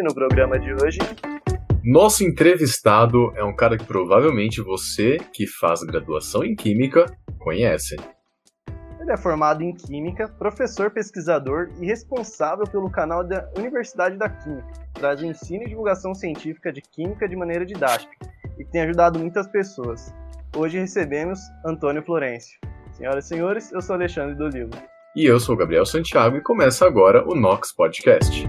E no programa de hoje. Nosso entrevistado é um cara que provavelmente você, que faz graduação em Química, conhece. Ele é formado em Química, professor pesquisador e responsável pelo canal da Universidade da Química, traz o ensino e divulgação científica de Química de maneira didática e que tem ajudado muitas pessoas. Hoje recebemos Antônio Florencio. Senhoras e senhores, eu sou Alexandre do Livro. E eu sou Gabriel Santiago e começa agora o Nox Podcast.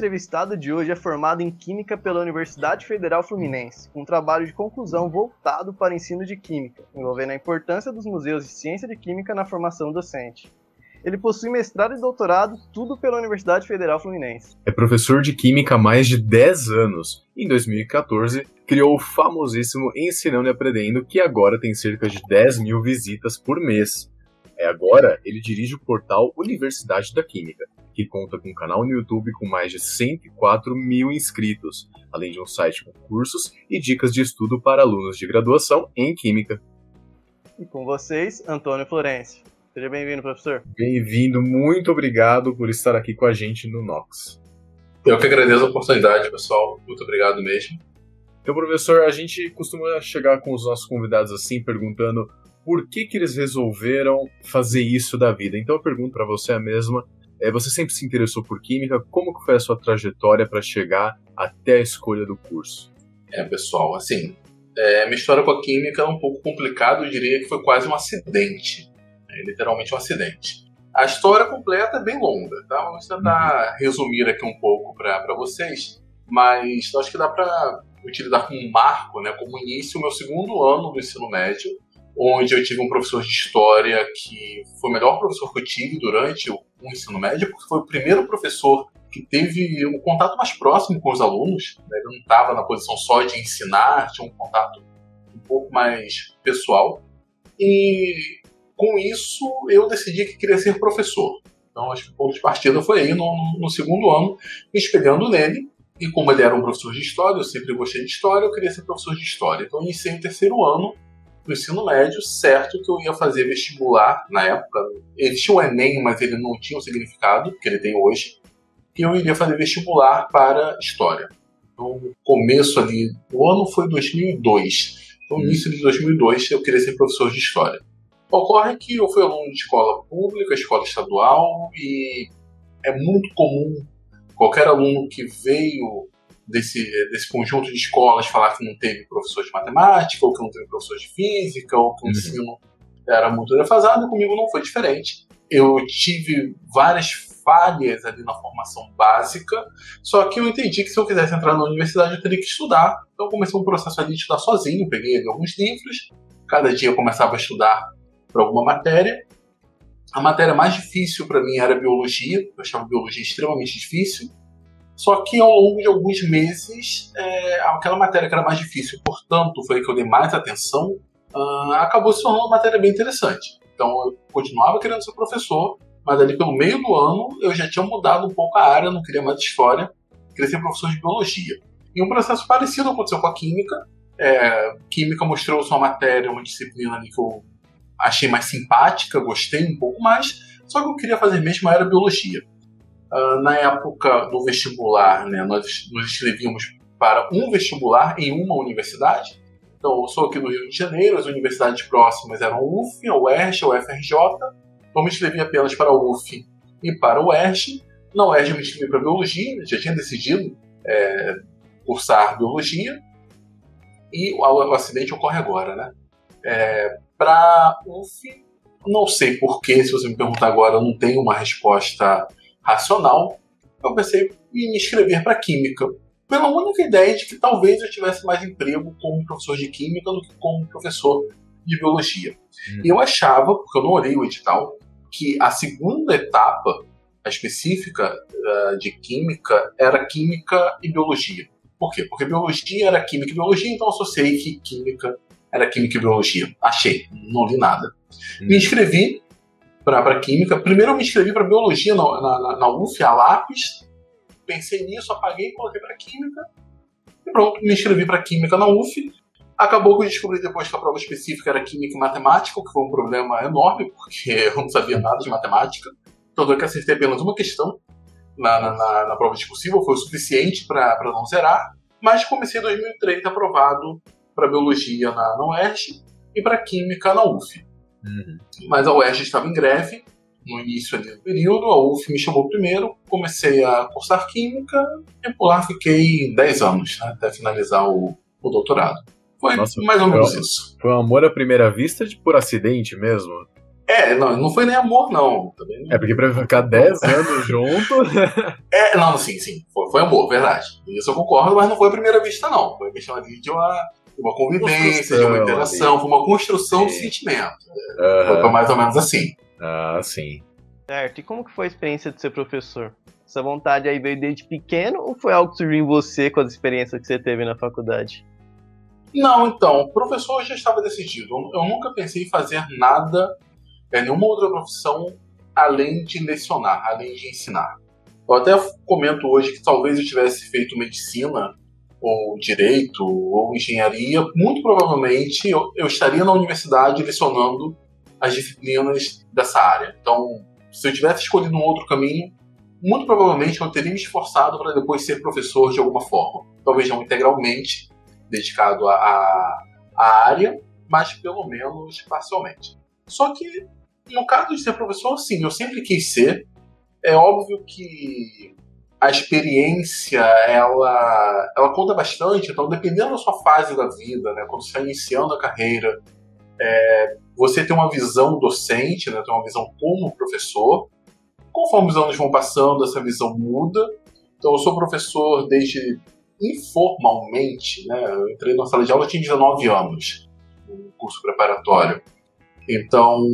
Entrevistado de hoje é formado em Química pela Universidade Federal Fluminense, com um trabalho de conclusão voltado para ensino de Química, envolvendo a importância dos museus de ciência de Química na formação docente. Ele possui mestrado e doutorado, tudo pela Universidade Federal Fluminense. É professor de Química há mais de 10 anos. Em 2014, criou o famosíssimo Ensinando e Aprendendo, que agora tem cerca de 10 mil visitas por mês. É agora, ele dirige o portal Universidade da Química, que conta com um canal no YouTube com mais de 104 mil inscritos, além de um site com cursos e dicas de estudo para alunos de graduação em Química. E com vocês, Antônio Florencio. Seja bem-vindo, professor. Bem-vindo, muito obrigado por estar aqui com a gente no Nox. Eu que agradeço a oportunidade, pessoal. Muito obrigado mesmo. Então, professor, a gente costuma chegar com os nossos convidados assim, perguntando por que, que eles resolveram fazer isso da vida. Então, eu pergunto para você a mesma: é, você sempre se interessou por química? Como que foi a sua trajetória para chegar até a escolha do curso? É, pessoal, assim, é, minha história com a química é um pouco complicada, eu diria que foi quase um acidente, é, literalmente um acidente. A história completa é bem longa, tá? Vamos tentar resumir aqui um pouco para vocês, mas acho que dá para utilizar como um marco, né, como início, o meu segundo ano do ensino médio, onde eu tive um professor de história que foi o melhor professor que eu tive durante o ensino médio, porque foi o primeiro professor que teve um contato mais próximo com os alunos. Né? Ele não estava na posição só de ensinar, tinha um contato um pouco mais pessoal. E com isso eu decidi que queria ser professor. Então acho que o ponto de partida foi aí no, no segundo ano, me espelhando nele. E como ele era um professor de história, eu sempre gostei de história, eu queria ser professor de história. Então iniciei o terceiro ano no ensino médio, certo que eu ia fazer vestibular na época. Ele tinha o Enem, mas ele não tinha o significado que ele tem hoje. E eu iria fazer vestibular para História. Então, o começo ali do ano foi 2002. No hum. início de 2002, eu queria ser professor de História. Ocorre que eu fui aluno de escola pública, escola estadual, e é muito comum qualquer aluno que veio desse, desse conjunto de escolas falar que não teve professor de matemática, ou que não teve professor de física, ou que o uhum. ensino era muito defasado, comigo não foi diferente. Eu tive várias falhas ali na formação básica, só que eu entendi que se eu quisesse entrar na universidade eu teria que estudar. Então eu comecei um processo ali de estudar sozinho, peguei ali alguns livros, cada dia eu começava a estudar para alguma matéria. A matéria mais difícil para mim era biologia, eu achava biologia extremamente difícil. Só que ao longo de alguns meses, é, aquela matéria que era mais difícil, portanto, foi que eu dei mais atenção, uh, acabou se tornando uma matéria bem interessante. Então eu continuava querendo ser professor, mas ali pelo meio do ano eu já tinha mudado um pouco a área, não queria mais história, queria ser professor de biologia. E um processo parecido aconteceu com a química. É, química mostrou sua matéria, uma disciplina ali que eu achei mais simpática, gostei um pouco mais, só que eu queria fazer mesmo era biologia. Uh, na época do vestibular, né, nós nos inscrevíamos para um vestibular em uma universidade. Então, eu sou aqui do Rio de Janeiro, as universidades próximas eram UF, a UERJ, a UFRJ. Então, me inscrevi apenas para a UF e para o UERJ. Na UERJ, eu me inscrevi para Biologia, já tinha decidido é, cursar Biologia. E o, o, acidente ocorre agora, né? É, para UF, não sei porquê, se você me perguntar agora, eu não tenho uma resposta racional, eu pensei em me inscrever para Química, pela única ideia de que talvez eu tivesse mais emprego como professor de Química do que como professor de Biologia. Hum. E eu achava, porque eu não olhei o edital, que a segunda etapa, a específica uh, de química, era química e biologia. Por quê? Porque biologia era química e biologia, então associei que química era química e biologia. Achei, não li nada. Hum. Me inscrevi para química. Primeiro eu me inscrevi para biologia na, na, na UF, a lápis. Pensei nisso, apaguei, coloquei para química. E pronto, me inscrevi para química na UF. Acabou que eu descobri depois que a prova específica era química e matemática, o que foi um problema enorme, porque eu não sabia nada de matemática. Tanto é que acertei apenas uma questão na, na, na, na prova discursiva, foi o suficiente para não zerar. Mas comecei em 2003 aprovado para biologia na, na UERJ e para química na UF. Uhum. Mas a UERJ estava em greve no início do período, a UF me chamou primeiro, comecei a cursar química e por lá fiquei 10 anos, né, até finalizar o, o doutorado. Foi Nossa, mais ou menos foi, isso. Foi um amor à primeira vista de por acidente mesmo? É, não, não foi nem amor, não. Também... É porque pra ficar 10 anos junto. É, não, sim, sim. Foi, foi amor, verdade. Isso eu concordo, mas não foi a primeira vista, não. Foi questão ali de uma, uma convivência, de uma interação, ali. foi uma construção sim. de sentimento. Uhum. Foi mais ou menos assim. Ah, sim. Certo. E como que foi a experiência de ser professor? Essa vontade aí veio desde pequeno ou foi algo que surgiu em você com as experiências que você teve na faculdade? Não, então, professor já estava decidido. Eu nunca pensei em fazer nada, é, nenhuma outra profissão além de lecionar, além de ensinar. Eu até comento hoje que talvez eu tivesse feito medicina, ou direito, ou engenharia, muito provavelmente eu, eu estaria na universidade lecionando as disciplinas dessa área. Então, se eu tivesse escolhido um outro caminho, muito provavelmente eu teria me esforçado para depois ser professor de alguma forma. Talvez não integralmente dedicado à, à área, mas pelo menos parcialmente. Só que, no caso de ser professor, sim, eu sempre quis ser. É óbvio que a experiência ela, ela conta bastante, então dependendo da sua fase da vida, né, quando você está iniciando a carreira, é, você tem uma visão docente, né, tem uma visão como professor. Conforme os anos vão passando, essa visão muda. Então, eu sou professor desde informalmente, né? Eu entrei na sala de aula, tinha 19 anos, no curso preparatório. Então,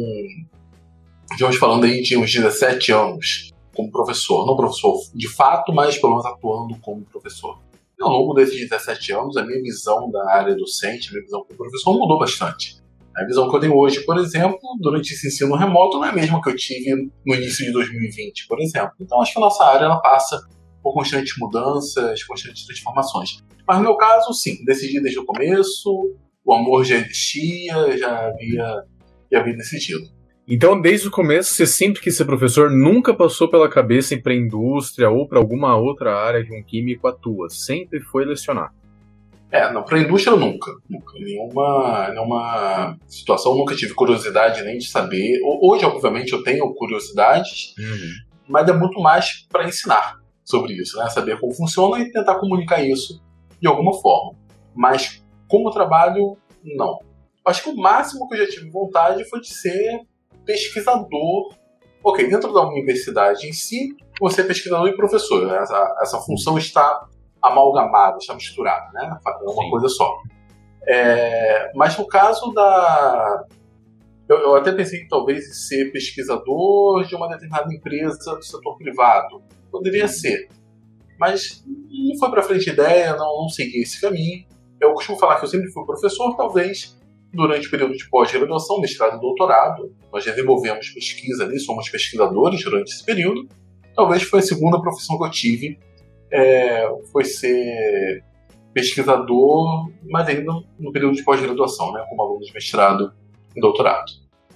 estamos falando aí de uns 17 anos como professor. Não professor de fato, mas pelo menos atuando como professor. E ao longo desses 17 anos, a minha visão da área docente, a minha visão como professor mudou bastante. A visão que eu tenho hoje, por exemplo, durante esse ensino remoto, não é a mesma que eu tive no início de 2020, por exemplo. Então, acho que a nossa área ela passa por constantes mudanças, constantes transformações. Mas no meu caso, sim, decidi desde o começo, o amor já existia, já havia, já havia decidido. Então, desde o começo, você sempre quis ser professor, nunca passou pela cabeça ir para indústria ou para alguma outra área que um químico atua, sempre foi lecionar. É, não, para indústria nunca. Nunca. Nenhuma, nenhuma situação, nunca tive curiosidade nem de saber. Hoje, obviamente, eu tenho curiosidades, uhum. mas é muito mais para ensinar sobre isso, né? Saber como funciona e tentar comunicar isso de alguma forma. Mas como trabalho, não. Acho que o máximo que eu já tive vontade foi de ser pesquisador. Ok, dentro da universidade em si, você é pesquisador e professor. Né? Essa, essa função está amalgamada, está misturada, né? É uma Sim. coisa só. É, mas no caso da. Eu, eu, até pensei que talvez ser pesquisador de uma determinada empresa do setor privado. Poderia ser. Mas não foi para frente a ideia, não, não segui esse caminho. Eu costumo falar que eu sempre fui professor, talvez durante o período de pós-graduação, mestrado e doutorado. Nós desenvolvemos pesquisa ali, somos pesquisadores durante esse período. Talvez foi a segunda profissão que eu tive é, foi ser pesquisador, mas ainda no período de pós-graduação, né, como aluno de mestrado e doutorado.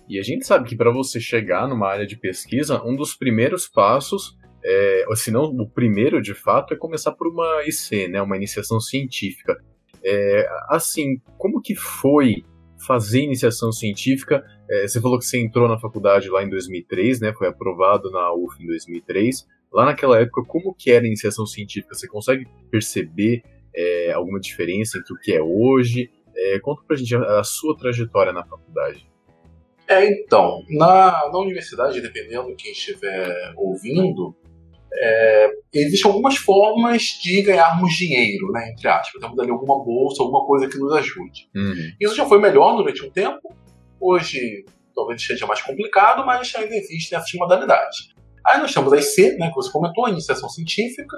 E a gente sabe que para você chegar numa área de pesquisa, um dos primeiros passos, é, se não o primeiro de fato, é começar por uma IC, né, uma iniciação científica. É, assim, como que foi fazer iniciação científica? É, você falou que você entrou na faculdade lá em 2003, né, foi aprovado na UF em 2003 lá naquela época, como que era a iniciação científica? Você consegue perceber é, alguma diferença entre o que é hoje? É, conta pra gente a, a, sua trajetória na faculdade. É, então, na, na universidade, dependendo de quem estiver ouvindo, é, existem algumas formas de ganharmos dinheiro, né, entre aspas. Temos ali alguma bolsa, alguma coisa que nos ajude. Uhum. Isso já foi melhor durante um tempo. Hoje talvez seja mais complicado, mas ainda existem essas modalidades. Aí nós temos a IC, né, que você comentou, a iniciação científica,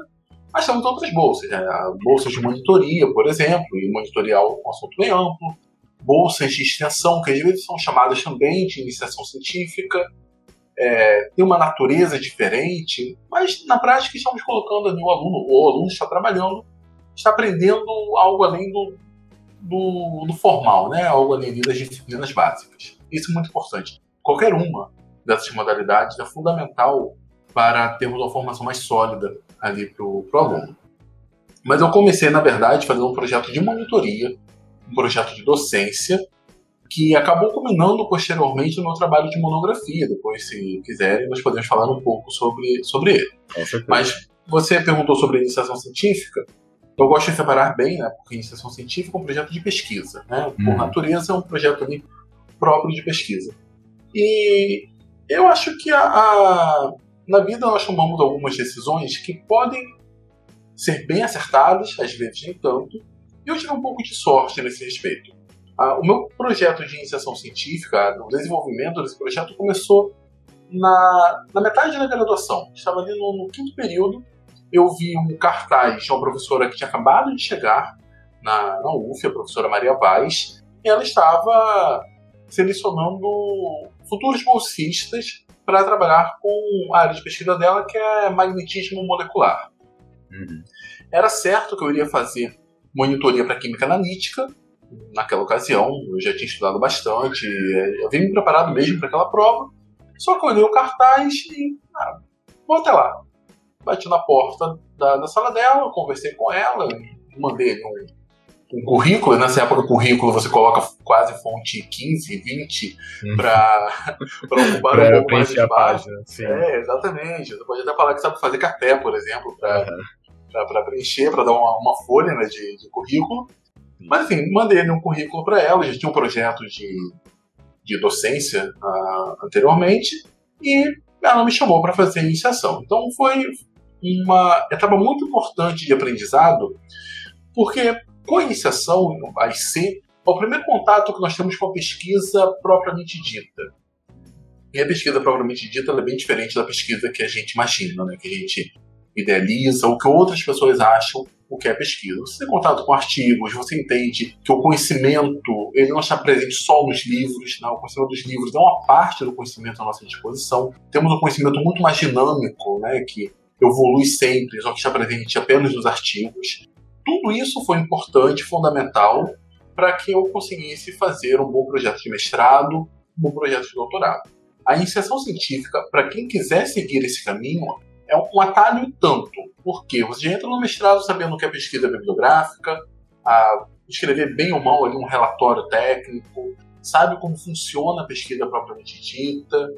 mas temos outras bolsas, né, bolsas de monitoria, por exemplo, e monitorial um assunto bem amplo, bolsas de extensão, que às vezes são chamadas também de iniciação científica, é, tem uma natureza diferente, mas na prática estamos colocando ali o aluno, o aluno está trabalhando, está aprendendo algo além do, do, do formal, né? algo além das disciplinas básicas. Isso é muito importante. Qualquer uma dessas modalidades é fundamental para termos uma formação mais sólida ali para o aluno. Mas eu comecei, na verdade, fazendo um projeto de monitoria, um projeto de docência, que acabou culminando posteriormente no meu trabalho de monografia. Depois, se quiserem, nós podemos falar um pouco sobre, sobre ele. Mas você perguntou sobre a iniciação científica. Eu gosto de separar bem, né? Porque iniciação científica é um projeto de pesquisa, né? Por uhum. natureza, é um projeto ali próprio de pesquisa. E eu acho que a, a, na vida nós tomamos algumas decisões que podem ser bem acertadas, às vezes nem tanto, e eu tive um pouco de sorte nesse respeito. Ah, o meu projeto de iniciação científica, o desenvolvimento desse projeto começou na, na metade da graduação. Estava ali no, no, quinto período. Eu vi um cartaz de uma professora que tinha acabado de chegar na, na UF, a professora Maria Vaz, e ela estava selecionando futuros bolsistas para trabalhar com a área de pesquisa dela, que é magnetismo molecular. Uhum. Era certo que eu iria fazer monitoria para química analítica, naquela ocasião, eu já tinha estudado bastante, eu vim me preparado mesmo para aquela prova, só que eu olhei o cartaz e, ah, vou até lá. Bati na porta da, da sala dela, conversei com ela, mandei um, um currículo, nessa época o currículo você coloca quase fonte 15, 20 para ocupar um pouco mais de. Sim. É, exatamente. Você pode até falar que sabe fazer café, por exemplo, para uhum. preencher, para dar uma, uma folha né, de, de currículo. Mas assim, mandei um currículo para ela, já tinha um projeto de, de docência uh, anteriormente, e ela me chamou para fazer a iniciação. Então foi uma etapa muito importante de aprendizado, porque com a iniciação, a IC, é o primeiro contato que nós temos com a pesquisa propriamente dita. E a pesquisa propriamente dita é bem diferente da pesquisa que a gente imagina, né? que a gente idealiza, ou que outras pessoas acham o que é pesquisa. Você tem contato com artigos, você entende que o conhecimento ele não está presente só nos livros, né? o conhecimento dos livros é uma parte do conhecimento à nossa disposição. Temos um conhecimento muito mais dinâmico, né? que evolui sempre, só que está presente apenas nos artigos. Tudo isso foi importante, fundamental, para que eu conseguisse fazer um bom projeto de mestrado, um bom projeto de doutorado. A iniciação científica, para quem quiser seguir esse caminho, é um atalho tanto, porque você entra no mestrado sabendo o que é pesquisa bibliográfica, a escrever bem ou mal ali um relatório técnico, sabe como funciona a pesquisa propriamente dita.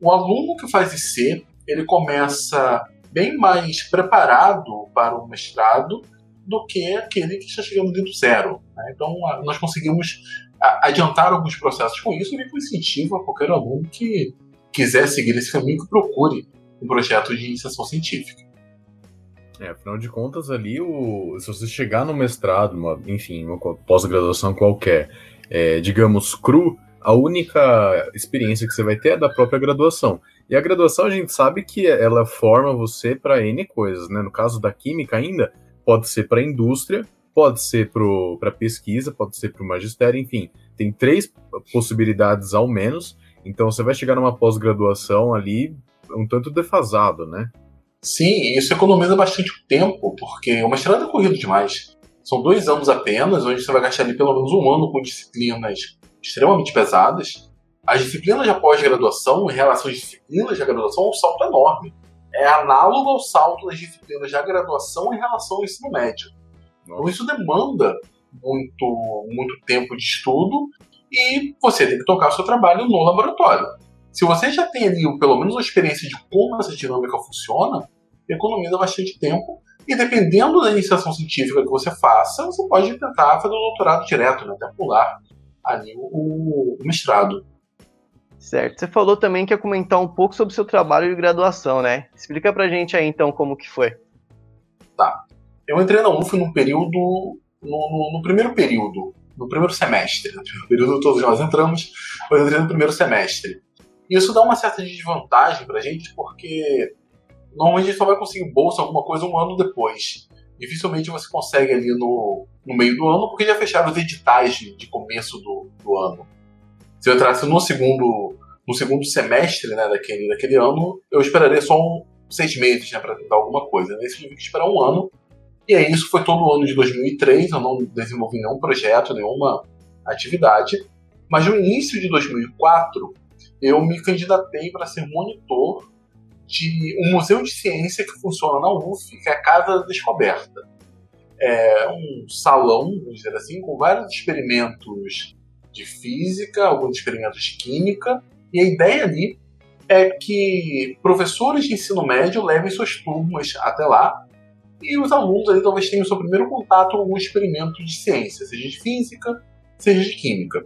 O aluno que faz IC, ele começa bem mais preparado para o mestrado do que aquele que está chegando do zero. Né? Então, nós conseguimos adiantar alguns processos com isso e com incentivo a qualquer aluno que quiser seguir esse caminho que procure um projeto de iniciação científica. É, afinal de contas, ali, o, se você chegar no mestrado, uma, enfim, uma pós-graduação qualquer, é, digamos, cru, a única experiência que você vai ter é da própria graduação. E a graduação a gente sabe que ela forma você para N coisas, né? No caso da química ainda, pode ser para a indústria, pode ser para pesquisa, pode ser para o magistério, enfim, tem três possibilidades ao menos. Então você vai chegar numa pós-graduação ali um tanto defasado, né? Sim, isso economiza bastante tempo, porque o mestrado é corrido demais. São dois anos apenas, onde você vai gastar ali pelo menos um ano com disciplinas extremamente pesadas. As disciplinas de pós-graduação, em relação às disciplinas de graduação, é um salto enorme. É análogo ao salto das disciplinas de graduação em relação ao ensino médio. Então isso demanda muito, muito tempo de estudo e você tem que tocar o seu trabalho no laboratório. Se você já tem ali pelo menos uma experiência de como essa dinâmica funciona, economiza bastante tempo. E dependendo da iniciação científica que você faça, você pode tentar fazer o doutorado direto, né, até pular ali o, o mestrado. Certo. Você falou também que ia comentar um pouco sobre o seu trabalho de graduação, né? Explica pra gente aí então como que foi. Tá. Eu entrei na UF no período. No, no, no primeiro período no primeiro semestre. No primeiro período todos nós entramos, eu entrei no primeiro semestre. Isso dá uma certa desvantagem pra gente, porque normalmente a gente só vai conseguir bolsa, alguma coisa, um ano depois. Dificilmente você consegue ali no, no meio do ano, porque já fecharam os editais de, de começo do, do ano. Se eu entrasse no segundo, no segundo semestre né, daquele, daquele ano, eu esperaria só um, seis meses né, para tentar alguma coisa. Nesse eu tive que esperar um ano. E aí isso foi todo o ano de 2003, eu não desenvolvi nenhum projeto, nenhuma atividade. Mas no início de 2004, eu me candidatei para ser monitor de um museu de ciência que funciona na UF, que é a Casa da Descoberta. É um salão, vamos dizer assim, com vários experimentos de física, alguns experimentos de química, e a ideia ali é que professores de ensino médio levem suas turmas até lá e os alunos ali talvez tenham o seu primeiro contato com algum experimento de ciência, seja de física, seja de química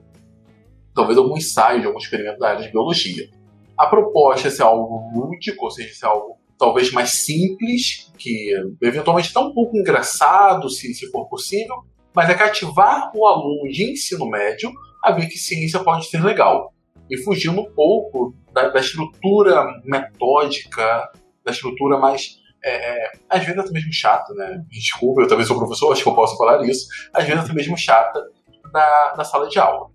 talvez algum ensaio de algum experimento da área de biologia. A proposta é ser algo lúdico, ou seja, ser algo talvez mais simples, que eventualmente está um pouco engraçado, se, se for possível, mas é cativar o aluno de ensino médio a ver que ciência pode ser legal. E fugindo um pouco da, da estrutura metódica, da estrutura mais. É, é às vezes até mesmo chata, né? Desculpa, eu também sou professor, acho que eu posso falar isso. Às vezes até mesmo chata da, da sala de aula.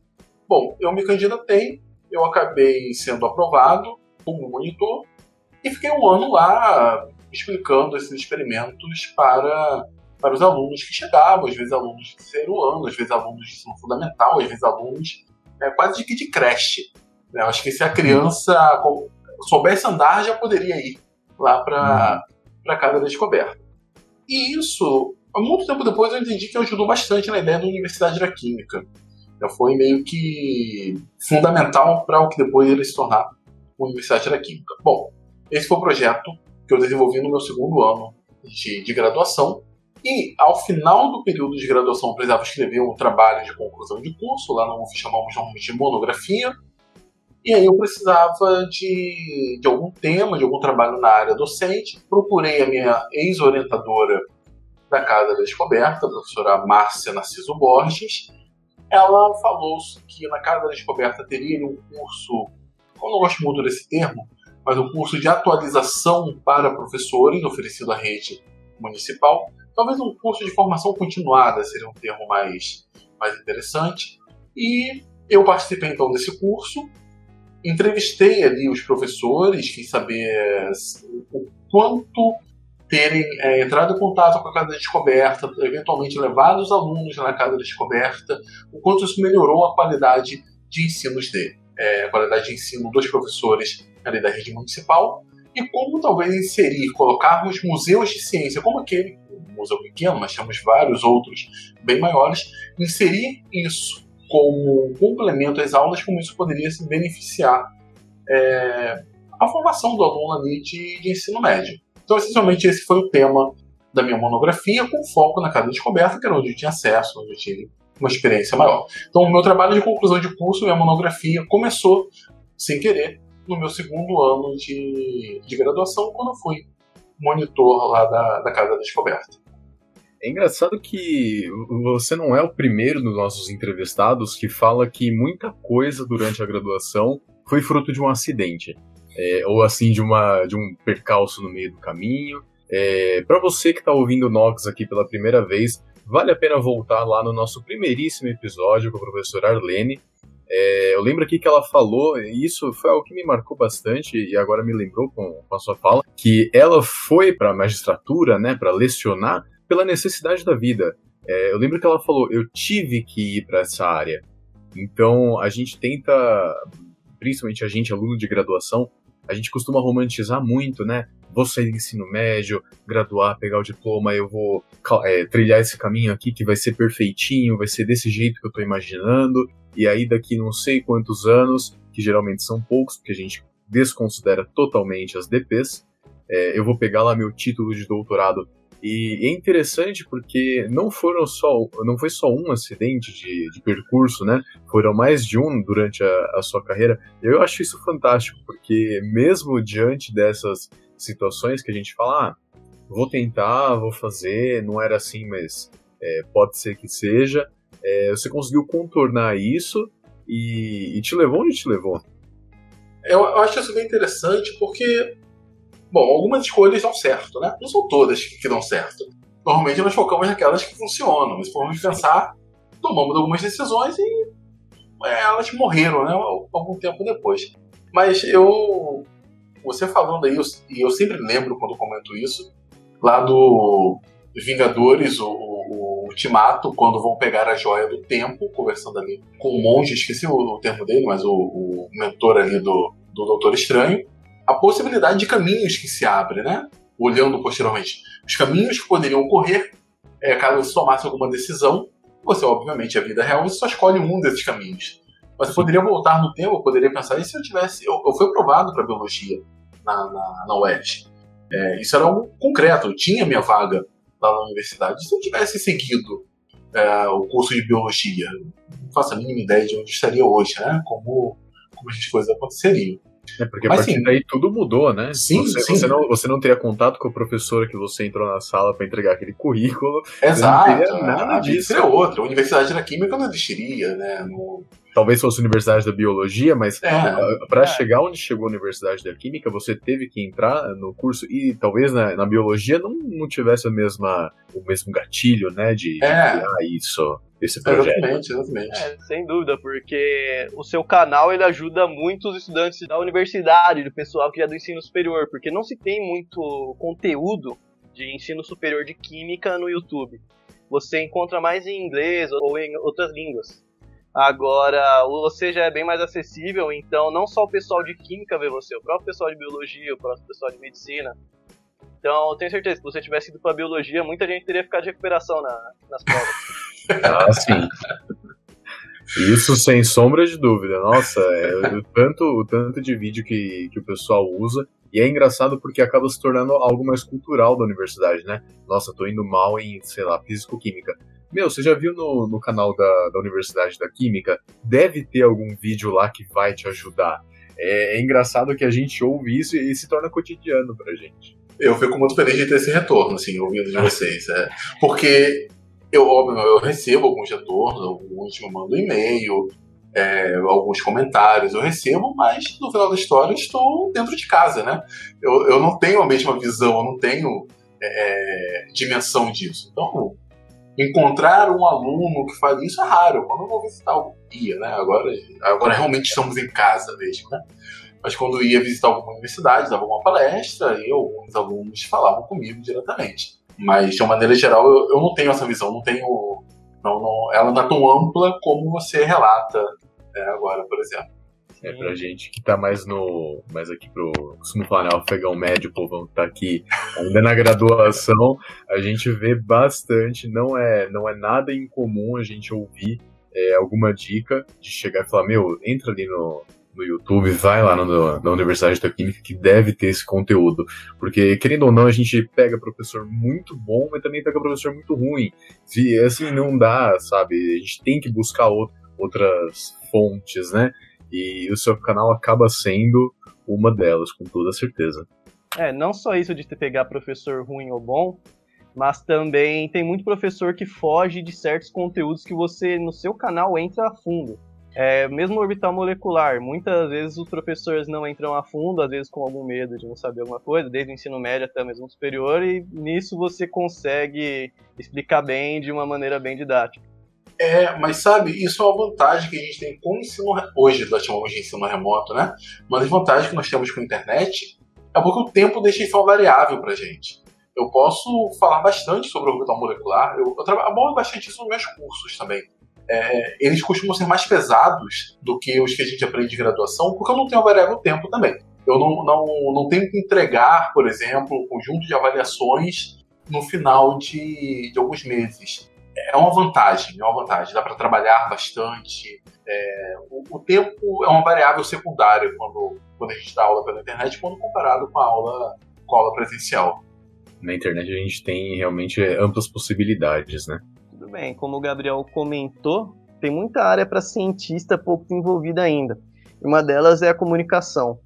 Bom, eu me candidatei, eu acabei sendo aprovado como monitor e fiquei um ano lá explicando esses experimentos para, para os alunos que chegavam, às vezes alunos de terceiro ano, às vezes alunos de ensino fundamental, às vezes alunos é, quase de, de creche. Né? Acho que se a criança soubesse andar, já poderia ir lá para uhum. a casa da descoberta. E isso, muito tempo depois, eu entendi que ajudou bastante na ideia da Universidade da Química já foi meio que fundamental para o que depois ele se tornar Universidade da Química. Bom, esse foi o projeto que eu desenvolvi no meu segundo ano de, de graduação. E ao final do período de graduação eu precisava escrever um trabalho de conclusão de curso, lá UF chamamos de monografia. E aí eu precisava de, de algum tema, de algum trabalho na área docente. Procurei a minha ex-orientadora da Casa da Descoberta, a professora Márcia Narciso Borges, ela falou que na Casa da Descoberta teria um curso, eu não gosto muito desse termo, mas um curso de atualização para professores oferecido à rede municipal. Talvez um curso de formação continuada seria um termo mais, mais interessante. E eu participei então desse curso, entrevistei ali os professores, quis saber o quanto terem é, entrado em contato com a Casa Descoberta, eventualmente levado os alunos na Casa Descoberta, o quanto isso melhorou a qualidade de ensinos dele, é, a qualidade de ensino dos professores ali da rede municipal, e como talvez inserir, colocarmos museus de ciência, como aquele, um museu pequeno, mas temos vários outros bem maiores, inserir isso como complemento às aulas, como isso poderia se beneficiar é, a formação do aluno ali de, de ensino médio. Então, essencialmente, esse foi o tema da minha monografia, com foco na casa de descoberta, que era onde eu tinha acesso, onde eu tive uma experiência maior. Então, o meu trabalho de conclusão de curso, minha monografia, começou, sem querer, no meu segundo ano de, de graduação, quando eu fui monitor lá da, da Casa da Descoberta. É engraçado que você não é o primeiro dos nossos entrevistados que fala que muita coisa durante a graduação foi fruto de um acidente é, ou assim de uma de um percalço no meio do caminho. É, para você que está ouvindo o Nox aqui pela primeira vez, vale a pena voltar lá no nosso primeiríssimo episódio com a professora Arlene. É, eu lembro aqui que ela falou, e isso foi algo que me marcou bastante, e agora me lembrou com, com a sua fala, que ela foi para a magistratura, né, para lecionar, pela necessidade da vida. É, eu lembro que ela falou: eu tive que ir para essa área. Então a gente tenta, principalmente a gente, aluno de graduação, a gente costuma romantizar muito, né? Vou sair do ensino médio, graduar, pegar o diploma, eu vou é, trilhar esse caminho aqui que vai ser perfeitinho, vai ser desse jeito que eu tô imaginando, e aí daqui não sei quantos anos, que geralmente são poucos, porque a gente desconsidera totalmente as DPs, é, eu vou pegar lá meu título de doutorado e é interessante porque não foram só não foi só um acidente de, de percurso, né? Foram mais de um durante a, a, sua carreira. Eu acho isso fantástico porque mesmo diante dessas situações que a gente fala, ah, vou tentar, vou fazer, não era assim, mas é, pode ser que seja. é, você conseguiu contornar isso e, e, te levou onde te levou? Eu, acho isso bem interessante porque, bom, algumas escolhas dão certo, né? Não são todas que, dão certo. Normalmente nós focamos naquelas que funcionam, mas formos pensar, tomamos algumas decisões e é, elas morreram, né? Algum tempo depois. Mas eu. Você falando aí, e eu sempre lembro quando comento isso, lá do Vingadores, o, o, Ultimato, quando vão pegar a joia do tempo, conversando ali com o monge, esqueci o, o termo dele, mas o, o, mentor ali do, do Doutor Estranho, a possibilidade de caminhos que se abrem, né? Olhando posteriormente. Os caminhos que poderiam ocorrer é, caso você tomasse alguma decisão, você, obviamente, a vida real, você só escolhe um desses caminhos. Mas eu poderia voltar no tempo, eu poderia pensar, e se eu tivesse. Eu, eu fui aprovado para biologia na, na, na UERJ. É, isso era algo concreto, eu tinha minha vaga lá na universidade. Se eu tivesse seguido é, o curso de biologia, não faço a mínima ideia de onde estaria hoje, né? Como, como as coisas aconteceriam. É porque Mas, a partir sim, daí tudo mudou, né? Sim, você, sim. Você não, você não teria contato com a professora que você entrou na sala para entregar aquele currículo. Exato. Não teria nada disso. Seria outra. A Universidade da Química não existiria, né? No, talvez fosse a Universidade da Biologia, mas é, para é. chegar onde chegou a Universidade da Química, você teve que entrar no curso e talvez na, na Biologia não, não tivesse a mesma, o mesmo gatilho, né, de, é. de criar isso, esse projeto. Exatamente, exatamente. É, sem dúvida, porque o seu canal ele ajuda muito os estudantes da universidade, do pessoal que é do ensino superior, porque não se tem muito conteúdo de ensino superior de química no YouTube. Você encontra mais em inglês ou em outras línguas. Agora, o você já é bem mais acessível, então não só o pessoal de química vê você, o próprio pessoal de biologia, o próprio pessoal de medicina. Então, eu tenho certeza que se você tivesse ido para biologia, muita gente teria ficado de recuperação na, nas provas. ah, sim. Isso sem sombra de dúvida. Nossa, é, o, tanto, o tanto de vídeo que, que o pessoal usa. E é engraçado porque acaba se tornando algo mais cultural da universidade, né? Nossa, tô indo mal em, sei lá, físico-química. Meu, você já viu no, no canal da, da Universidade da Química? Deve ter algum vídeo lá que vai te ajudar. É, é engraçado que a gente ouve isso e, e se torna cotidiano pra gente. Eu fico muito feliz de ter esse retorno, assim, ouvindo de vocês. É, porque eu, óbvio, eu recebo alguns retornos, alguns me mandam e-mail, é, alguns comentários eu recebo, mas no final da história estou dentro de casa, né? Eu, eu não tenho a mesma visão, eu não tenho é, dimensão disso. Então, encontrar um aluno que faz isso é raro. Quando eu vou visitar algum dia, né? Agora, agora realmente estamos em casa mesmo, né? Mas quando ia visitar alguma universidade, dava uma palestra e alguns alunos falavam comigo diretamente. Mas, de uma maneira geral, eu, eu não tenho essa visão, não tenho. Não, não, ela não é tão ampla como você relata é, agora, por exemplo. É, pra gente que tá mais no. mais aqui pro. Costumo falar, né? O afegão médio, o povão que tá aqui ainda na graduação, a gente vê bastante, não é, não é nada incomum a gente ouvir é, alguma dica de chegar e falar, meu, entra ali no, no YouTube, vai lá no, na Universidade da Química que deve ter esse conteúdo. Porque, querendo ou não, a gente pega professor muito bom, mas também pega professor muito ruim. Se assim não dá, sabe? A gente tem que buscar outras fontes, né? E o seu canal acaba sendo uma delas, com toda certeza. É, não só isso de pegar professor ruim ou bom, mas também tem muito professor que foge de certos conteúdos que você, no seu canal, entra a fundo. É, mesmo orbital molecular, muitas vezes os professores não entram a fundo, às vezes com algum medo de não saber alguma coisa, desde o ensino médio até mesmo superior, e nisso você consegue explicar bem de uma maneira bem didática. É, mas sabe, isso é uma vantagem que a gente tem com o ensino hoje, nós chamamos de ensino remoto, né? Uma das vantagens que nós temos com a internet é porque o tempo deixa uma variável pra gente. Eu posso falar bastante sobre orbital molecular, eu, eu abordo bastante isso nos meus cursos também. É, eles costumam ser mais pesados do que os que a gente aprende de graduação, porque eu não tenho a variável tempo também. Eu não, não, não tenho que entregar, por exemplo, um conjunto de avaliações no final de, de alguns meses é uma vantagem, é uma vantagem. Dá para trabalhar bastante. É, o, o, tempo é uma variável secundária quando, quando a gente dá aula pela internet, quando comparado com a aula, com a aula presencial. Na internet a gente tem realmente amplas possibilidades, né? Tudo bem, como o Gabriel comentou, tem muita área para cientista pouco desenvolvida ainda. E uma delas é a comunicação.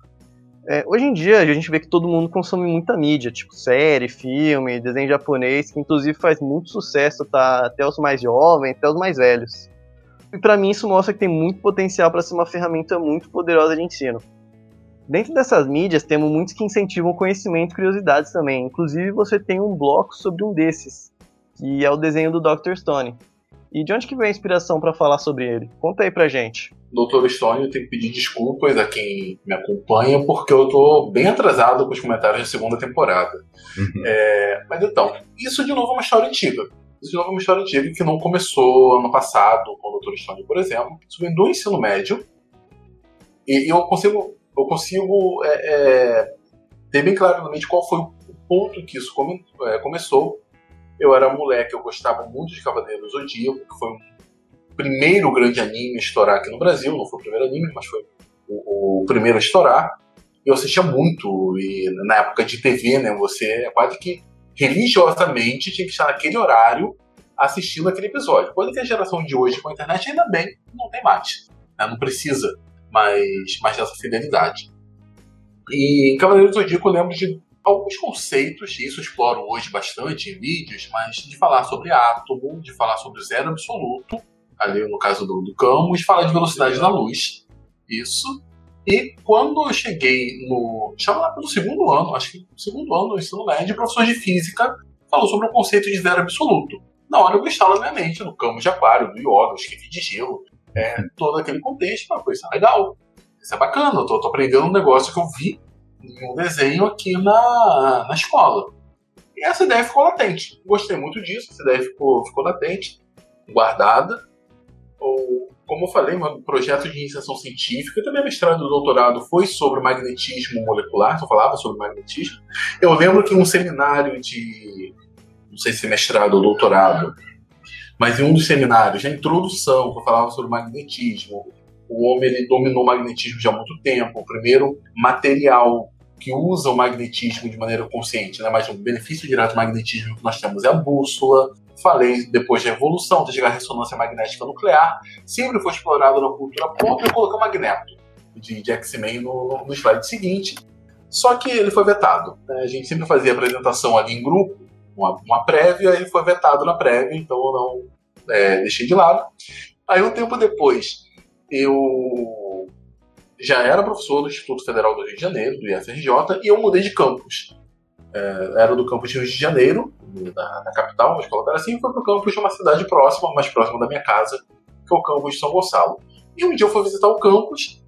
É, hoje em dia, a gente vê que todo mundo consome muita mídia, tipo série, filme, desenho japonês, que inclusive faz muito sucesso, tá? Até os mais jovens, até os mais velhos. E para mim isso mostra que tem muito potencial para ser uma ferramenta muito poderosa de ensino. Dentro dessas mídias, temos muitos que incentivam conhecimento e curiosidades também. Inclusive, você tem um bloco sobre um desses, que é o desenho do Dr. Stone. E de onde que vem a inspiração para falar sobre ele? Conta aí pra gente. Dr. Stone, eu tenho que pedir desculpas a quem me acompanha, porque eu tô bem atrasado com os comentários da segunda temporada. Uhum. É, mas então, isso de novo é uma história antiga. Isso de novo é uma história antiga que não começou ano passado com o Dr. Stone, por exemplo. Isso vem do ensino médio. E, e eu consigo eu consigo é, é, ter bem claro na mente qual foi o ponto que isso come, é, começou. Eu era moleque, eu gostava muito de Cavaleiros do Zodíaco, que foi o primeiro grande anime a estourar aqui no Brasil. Não foi o primeiro anime, mas foi o, o primeiro a estourar. Eu assistia muito, e na época de TV, né, você é quase que religiosamente tinha que estar naquele horário assistindo aquele episódio. Coisa que a geração de hoje com a internet ainda bem não tem mais. Né? Não precisa mais, mais dessa fidelidade. E em Cavaleiro do Zodíaco eu lembro de alguns conceitos, e isso exploro hoje bastante em vídeos, mas de falar sobre átomo, de falar sobre zero absoluto, ali no caso do, do Camus, falar de velocidade da luz. Isso. E quando eu cheguei no. Chama lá pelo segundo ano, acho que no segundo ano do ensino médio, professor de física falou sobre o conceito de zero absoluto. Na hora eu instalo na minha mente, no Camus de aquário, do yoga, esqueci de gelo, é, todo aquele contexto, uma coisa legal. Isso é bacana, eu tô, tô, aprendendo um negócio que eu vi um desenho aqui na, na escola. E essa ideia ficou latente. Gostei muito disso, essa ideia ficou, ficou latente, guardada. Ou, como eu falei, meu projeto de iniciação científica, também mestrado e doutorado foi sobre magnetismo molecular, eu falava sobre magnetismo. Eu lembro que um seminário de, não sei se mestrado ou doutorado, mas em um dos seminários, a introdução, que eu falava sobre magnetismo, o homem ele dominou o magnetismo já há muito tempo. O primeiro material que usa o magnetismo de maneira consciente, né? mas o benefício direto do magnetismo que nós temos é a bússola. Falei depois da evolução, de chegar ressonância magnética nuclear, sempre foi explorado na cultura pop e o magneto de, de X-Men no, no slide seguinte. Só que ele foi vetado. Né? A gente sempre fazia apresentação ali em grupo, uma, uma prévia, ele foi vetado na prévia, então eu não é, deixei de lado. Aí um tempo depois, eu já era professor do Instituto Federal do Rio de Janeiro, do IFRJ, e eu mudei de campus. É, era do campus Rio de Janeiro, da, capital, vamos colocar assim, e foi para o campus de uma cidade próxima, mais próxima da minha casa, que é o campus de São Gonçalo. E um dia eu fui visitar o campus,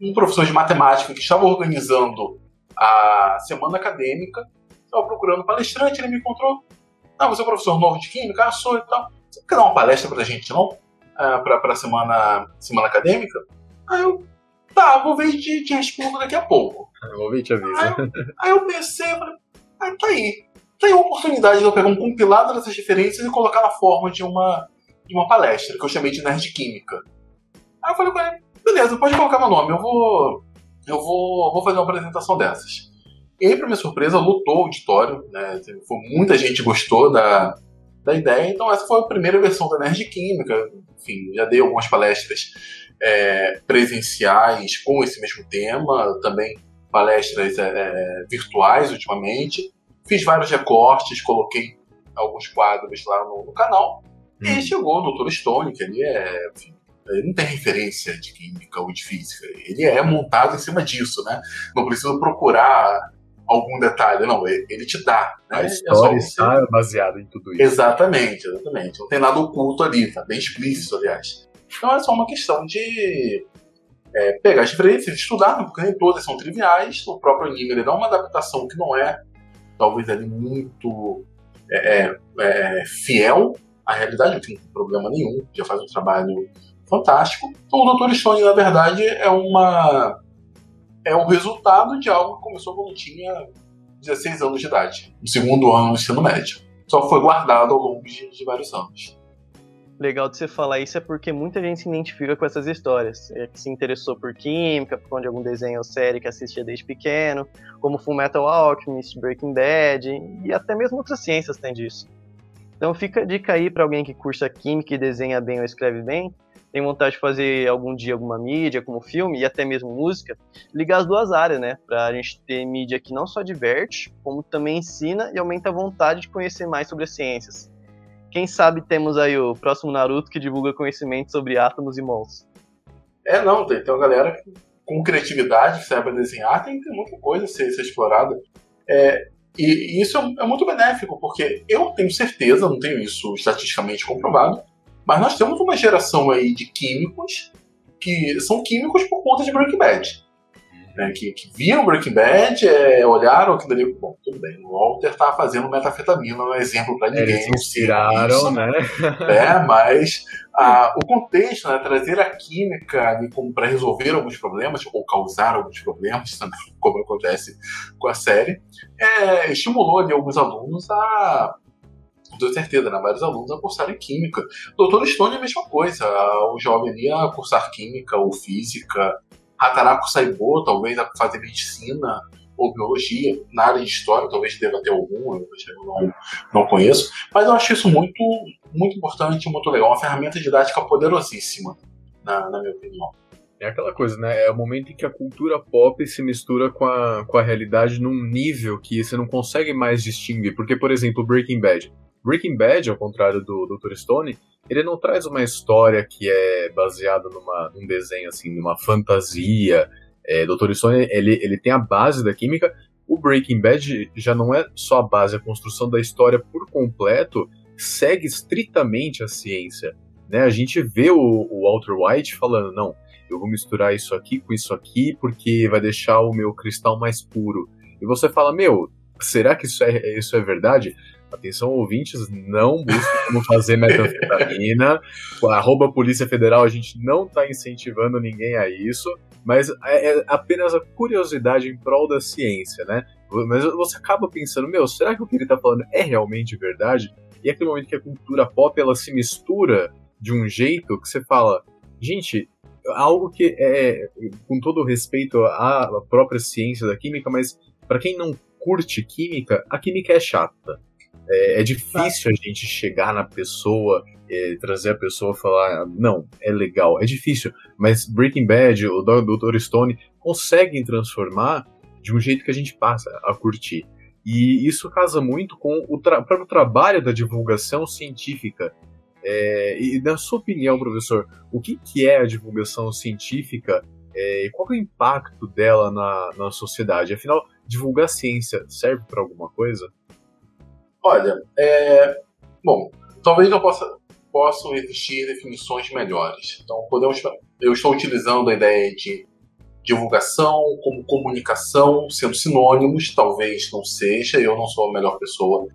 um professor de matemática que estava organizando a semana acadêmica estava procurando palestrante, ele me encontrou. Ah, você é professor novo de química? Ah, sou e tal. Você quer dar uma palestra pra gente, não? Ah, pra, pra semana, semana acadêmica? Aí eu, tá, vou ver de, de respondo daqui a pouco. Eu vou ver te aviso. Aí, eu, aí eu pensei, falei, ah, tá aí. Tá aí a oportunidade de eu pegar um compilado dessas referências e colocar na forma de uma, de uma palestra, que eu chamei de Nerd Química. Aí eu falei com ele, beleza, pode colocar meu nome, eu vou. Eu vou, vou fazer uma apresentação dessas. E aí, para minha surpresa, lutou o auditório, né? Foi, muita gente gostou da, da ideia, então essa foi a primeira versão da Nerd Química. Enfim, já dei algumas palestras é, presenciais com esse mesmo tema, também palestras é, é virtuais ultimamente. Fiz vários recortes, coloquei alguns quadros lá no, no canal. Hum. E chegou o Dr. Stone, que ele é. Enfim, ele não tem referência de química ou de física. Ele é montado em cima disso, né? Não precisa procurar algum detalhe, não, ele te dá. Né? A é história é está baseada em tudo isso. Exatamente, exatamente. Não tem nada oculto ali, tá bem explícito, aliás. Então é só uma questão de é, pegar as referências, estudar, porque nem todas são triviais. O próprio anime ele dá uma adaptação que não é, talvez, ali muito é, é, é fiel à realidade, não tem problema nenhum, já faz um trabalho fantástico. Então o Dr. Stone, na verdade, é uma é o resultado de algo que começou quando tinha 16 anos de idade, no segundo ano do ensino médio. Só foi guardado ao longo de, de vários anos. Legal de você falar isso é porque muita gente se identifica com essas histórias. É que se interessou por química, por conta de algum desenho ou série que assistia desde pequeno, como Full Metal Alchemist, Breaking Bad, e até mesmo outras ciências têm disso. Então fica a dica aí para alguém que cursa química e desenha bem ou escreve bem, tem vontade de fazer algum dia alguma mídia, como filme e até mesmo música, ligar as duas áreas, né? Pra gente ter mídia que não só diverte, como também ensina e aumenta a vontade de conhecer mais sobre as ciências. Quem sabe temos aí o próximo Naruto que divulga conhecimento sobre átomos e mols. É, não, tem, tem uma galera com criatividade que sabe desenhar, tem, tem muita coisa a ser, ser explorada. É, e, e, isso é, é, muito benéfico, porque eu tenho certeza, não tenho isso estatisticamente comprovado, mas nós temos uma geração aí de químicos que são químicos por conta de Breaking Bad né, que, que viram Breaking Bad, é, olharam aquilo ali, bom, tudo bem, o Walter tá fazendo metafetamina, não é exemplo para ninguém. Eles inspiraram, né? É, mas a, o contexto, né, trazer a química para resolver alguns problemas, ou causar alguns problemas também, como acontece com a série, é, estimulou ali alguns alunos a com certeza, né? vários alunos a cursarem química. Doutor Stone é a mesma coisa, o jovem ali a cursar química ou física, Hataraku Saibo, talvez a fazer medicina ou biologia, na área de história, talvez deva ter algum, eu não, não conheço, mas eu acho isso muito, muito importante, muito legal, uma ferramenta didática poderosíssima, na, na minha opinião. É aquela coisa, né? É o momento em que a cultura pop se mistura com a, com a realidade num nível que você não consegue mais distinguir. Porque, por exemplo, Breaking Bad. Breaking Bad, ao contrário do Dr. Stone, ele não traz uma história que é baseada numa, num desenho, assim, numa fantasia. É, Dr. Stone, ele, ele tem a base da química. O Breaking Bad já não é só a base, a construção da história por completo segue estritamente a ciência. Né? A gente vê o, o Walter White falando, não, eu vou misturar isso aqui com isso aqui porque vai deixar o meu cristal mais puro. E você fala, meu, será que isso é, isso é verdade? Atenção, ouvintes, não busquem como fazer metanfetamina. Arroba Polícia Federal, a gente não está incentivando ninguém a isso, mas é, é apenas a curiosidade em prol da ciência, né? Mas você acaba pensando, meu, será que o que ele está falando é realmente verdade? E é aquele momento que a cultura pop ela se mistura de um jeito que você fala, gente, algo que é, com todo respeito à própria ciência da química, mas para quem não curte química, a química é chata. É, é difícil a gente chegar na pessoa, é, trazer a pessoa e falar, não, é legal, é difícil. Mas Breaking Bad, o Dr. Stone, conseguem transformar de um jeito que a gente passa a curtir. E isso casa muito com o tra próprio trabalho da divulgação científica. É, e na sua opinião, professor, o que, que é a divulgação científica é, e qual é o impacto dela na, na sociedade? Afinal, divulgar ciência serve para alguma coisa? Olha, é, bom, talvez possa, possam existir definições melhores. Então, podemos, eu estou utilizando a ideia de divulgação como comunicação, sendo sinônimos, talvez não seja, eu não sou a melhor pessoa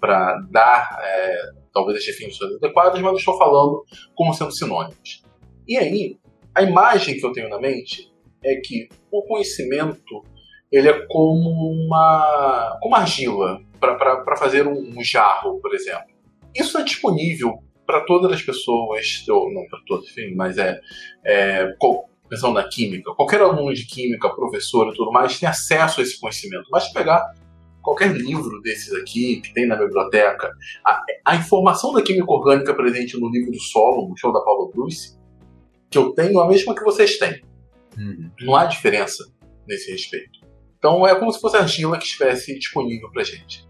para dar é, talvez as definições adequadas, mas eu estou falando como sendo sinônimos. E aí, a imagem que eu tenho na mente é que o conhecimento ele é como uma como argila para fazer um, um, jarro, por exemplo. Isso é disponível para todas as pessoas, ou não para todas, enfim, mas é, é pensando na química, qualquer aluno de química, professor e tudo mais tem acesso a esse conhecimento. Basta pegar qualquer livro desses aqui que tem na biblioteca, a, a informação da química orgânica presente no livro do solo, no show da Paula Bruce, que eu tenho, é a mesma que vocês têm. Uhum. Não há diferença nesse respeito. Então é como se fosse a argila que estivesse disponível para gente.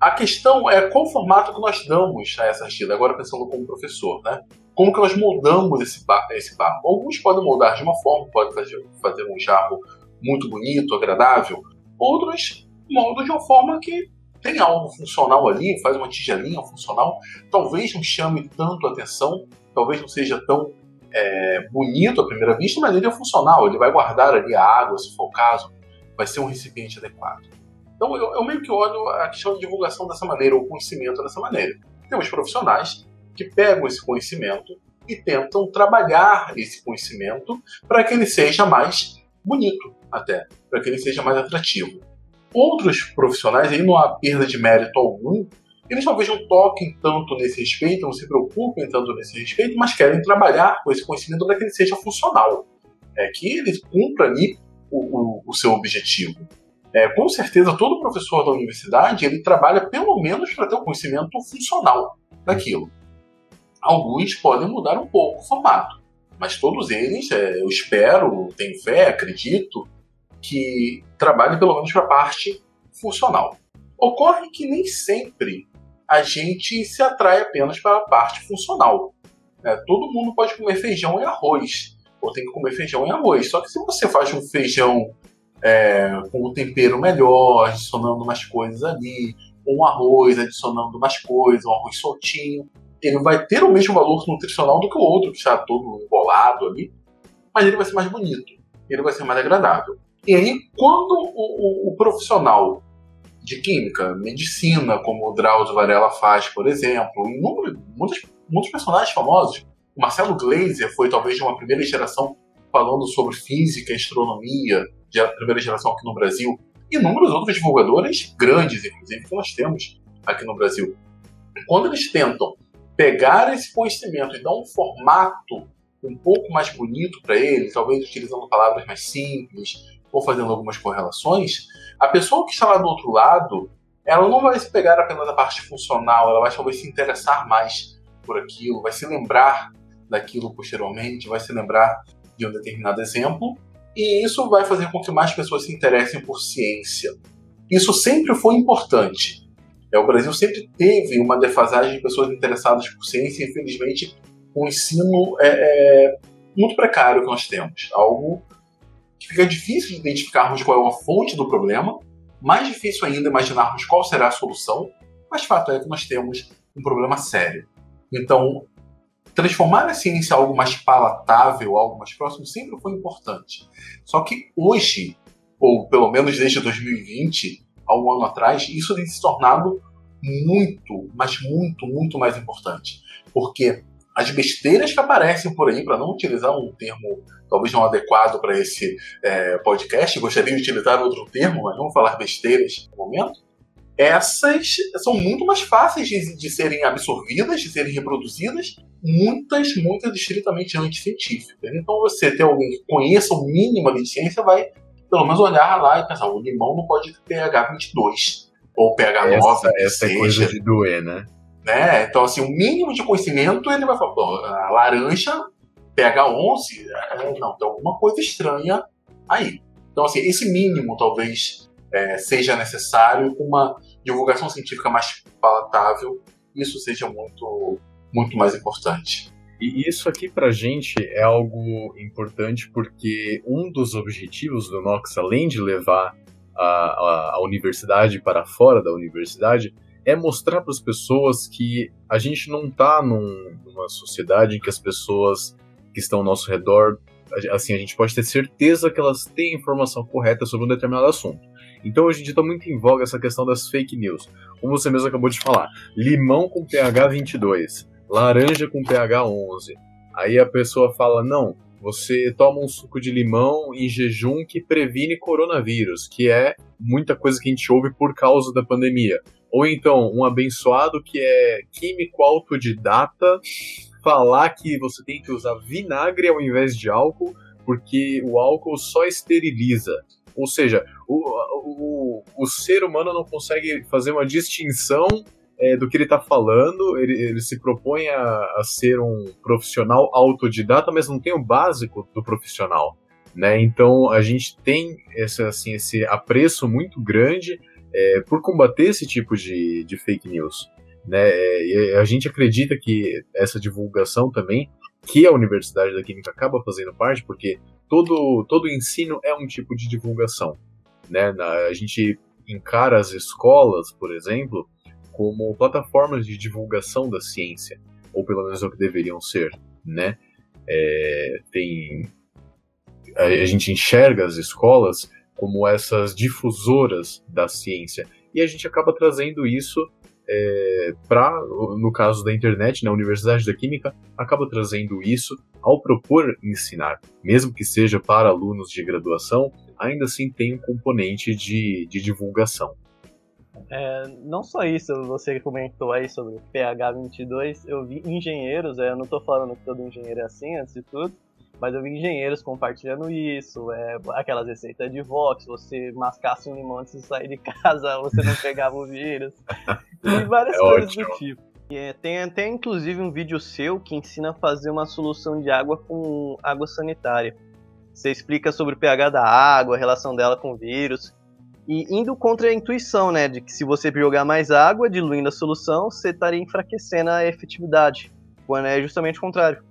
A questão é qual formato que nós damos a essa argila, agora pensando como professor, né? Como que nós moldamos esse, esse barro? Alguns podem moldar de uma forma, podem fazer, fazer um jarro muito bonito, agradável. Outros moldam de uma forma que tem algo funcional ali, faz uma tigelinha funcional. Talvez não chame tanto atenção, talvez não seja tão é, bonito à primeira vista, mas ele é funcional, ele vai guardar ali a água, se for o caso, vai ser um recipiente adequado. Então eu, eu meio que olho a questão de divulgação dessa maneira, ou conhecimento dessa maneira. Temos profissionais que pegam esse conhecimento e tentam trabalhar esse conhecimento para que ele seja mais bonito, até, para que ele seja mais atrativo. Outros profissionais, aí não há perda de mérito algum, eles talvez não toquem tanto nesse respeito, não se preocupem tanto nesse respeito, mas querem trabalhar com esse conhecimento para que ele seja funcional. É que ele cumpra ali o, o, o seu objetivo. É, com certeza, todo professor da universidade ele trabalha pelo menos para ter o um conhecimento funcional daquilo. Alguns podem mudar um pouco o formato, mas todos eles, é, eu espero, tenho fé, acredito, que trabalhem pelo menos para a parte funcional. Ocorre que nem sempre a gente se atrai apenas para a parte funcional. É, todo mundo pode comer feijão e arroz, ou tem que comer feijão e arroz. Só que se você faz um feijão é, com um tempero melhor, adicionando mais coisas ali, um arroz adicionando mais coisas, um arroz soltinho, ele vai ter o mesmo valor nutricional do que o outro, que está todo embolado ali, mas ele vai ser mais bonito, ele vai ser mais agradável. E aí, quando o, o, o profissional de química, medicina, como o Drauzio Varela faz, por exemplo, muitos, muitos personagens famosos, o Marcelo Gleiser foi talvez de uma primeira geração falando sobre física astronomia, de primeira geração aqui no Brasil, e inúmeros outros divulgadores grandes, inclusive, que nós temos aqui no Brasil. Quando eles tentam pegar esse conhecimento e dar um formato um pouco mais bonito para ele, talvez utilizando palavras mais simples ou fazendo algumas correlações, a pessoa que está lá do outro lado, ela não vai se pegar apenas a parte funcional, ela vai talvez se interessar mais por aquilo, vai se lembrar daquilo posteriormente, vai se lembrar de um determinado exemplo, e isso vai fazer com que mais pessoas se interessem por ciência. Isso sempre foi importante. É, o Brasil sempre teve uma defasagem de pessoas interessadas por ciência infelizmente, um ensino é, é, muito precário que nós temos. Algo que fica difícil de identificarmos qual é a fonte do problema, mais difícil ainda imaginarmos qual será a solução, mas fato é que nós temos um problema sério. Então, transformar a ciência em algo mais palatável, algo mais próximo, sempre foi importante. Só que hoje, ou pelo menos desde 2020, há um ano atrás, isso tem se tornado muito, mas muito, muito mais importante. Porque as besteiras que aparecem por aí, para não utilizar um termo talvez não adequado para esse é, podcast, gostaria de utilizar outro termo, mas vamos falar besteiras no momento. Essas são muito mais fáceis de, de serem absorvidas, de serem reproduzidas, muitas, muitas estritamente anticientíficas. Então, você ter alguém que conheça o mínimo de ciência vai pelo menos olhar lá e pensar: o limão não pode ter pH 22 ou pH 9. Essa, essa é coisa de doer, né? né? Então, assim, o mínimo de conhecimento ele vai falar: a laranja pH 11, é, não, tem alguma coisa estranha aí. Então, assim, esse mínimo talvez é, seja necessário uma divulgação científica mais palatável. Isso seja muito, muito mais importante. E isso aqui pra gente é algo importante porque um dos objetivos do Nox, além de levar a, a, a universidade para fora da universidade, é mostrar para as pessoas que a gente não está num, numa sociedade em que as pessoas que estão ao nosso redor, assim, a gente pode ter certeza que elas têm informação correta sobre um determinado assunto. Então hoje em dia está muito em voga essa questão das fake news. Como você mesmo acabou de falar, limão com pH 22 laranja com pH 11. Aí a pessoa fala: não, você toma um suco de limão em jejum que previne coronavírus, que é muita coisa que a gente ouve por causa da pandemia. Ou então, um abençoado que é químico autodidata falar que você tem que usar vinagre ao invés de álcool, porque o álcool só esteriliza. Ou seja, o, o, o ser humano não consegue fazer uma distinção é, do que ele está falando, ele, ele, se propõe a, a, ser um profissional autodidata, mas não tem o básico do profissional. Né? Então a gente tem esse, assim, esse apreço muito grande é, por combater esse tipo de, de fake news. Né? E a gente acredita que essa divulgação também, que a Universidade da Química acaba fazendo parte, porque todo, todo ensino é um tipo de divulgação. Né? A gente encara as escolas, por exemplo, como plataformas de divulgação da ciência, ou pelo menos é o que deveriam ser, né? É, tem a, a gente enxerga as escolas como essas difusoras da ciência e a gente acaba trazendo isso é, para, no caso da internet, na Universidade da Química, acaba trazendo isso ao propor ensinar, mesmo que seja para alunos de graduação, ainda assim tem um componente de, de divulgação. É, não só isso, você comentou aí sobre pH 22, eu vi engenheiros, é, eu não estou falando que todo engenheiro é assim, antes de tudo, mas eu vi engenheiros compartilhando isso, é, aquelas receitas de Vox, você mascasse um limão antes de sair de casa, você não pegava o vírus, e várias é coisas ótimo. do tipo. É, tem até inclusive um vídeo seu que ensina a fazer uma solução de água com água sanitária. Você explica sobre o pH da água, a relação dela com o vírus. E indo contra a intuição, né, de que se você jogar mais água, diluindo a solução, você estaria enfraquecendo a efetividade. Quando é justamente o contrário.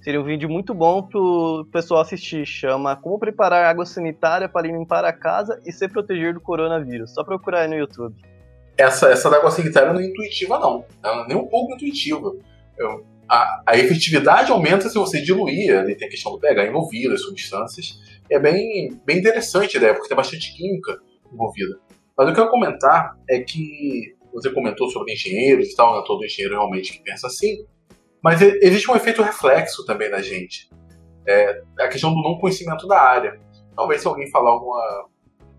Seria um vídeo muito bom pro pessoal assistir. Chama Como Preparar Água Sanitária para Limpar a Casa e Se Proteger do Coronavírus. Só procurar aí no YouTube. Essa, essa da água sanitária não é intuitiva, não. Ela não é nem um pouco intuitiva. Eu, a, a, efetividade aumenta se você diluir, ali tem a questão do pH envolvido, as substâncias. É bem, bem interessante a ideia, porque tem bastante química envolvida. Mas o que eu quero comentar é que você comentou sobre engenheiros e tal, não é todo engenheiro realmente que pensa assim, mas existe um efeito reflexo também na gente. É a questão do não conhecimento da área. Talvez se alguém falar alguma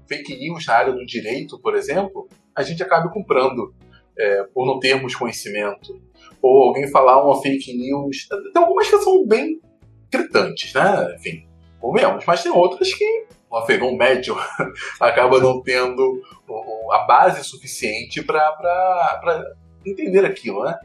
fake news na área do direito, por exemplo, a gente acabe comprando é, por não termos conhecimento. Ou alguém falar uma fake news. Tem algumas que são bem gritantes, né? Enfim, convenhamos. Mas tem outras que o afegão médio acaba não tendo a base suficiente para entender aquilo, né?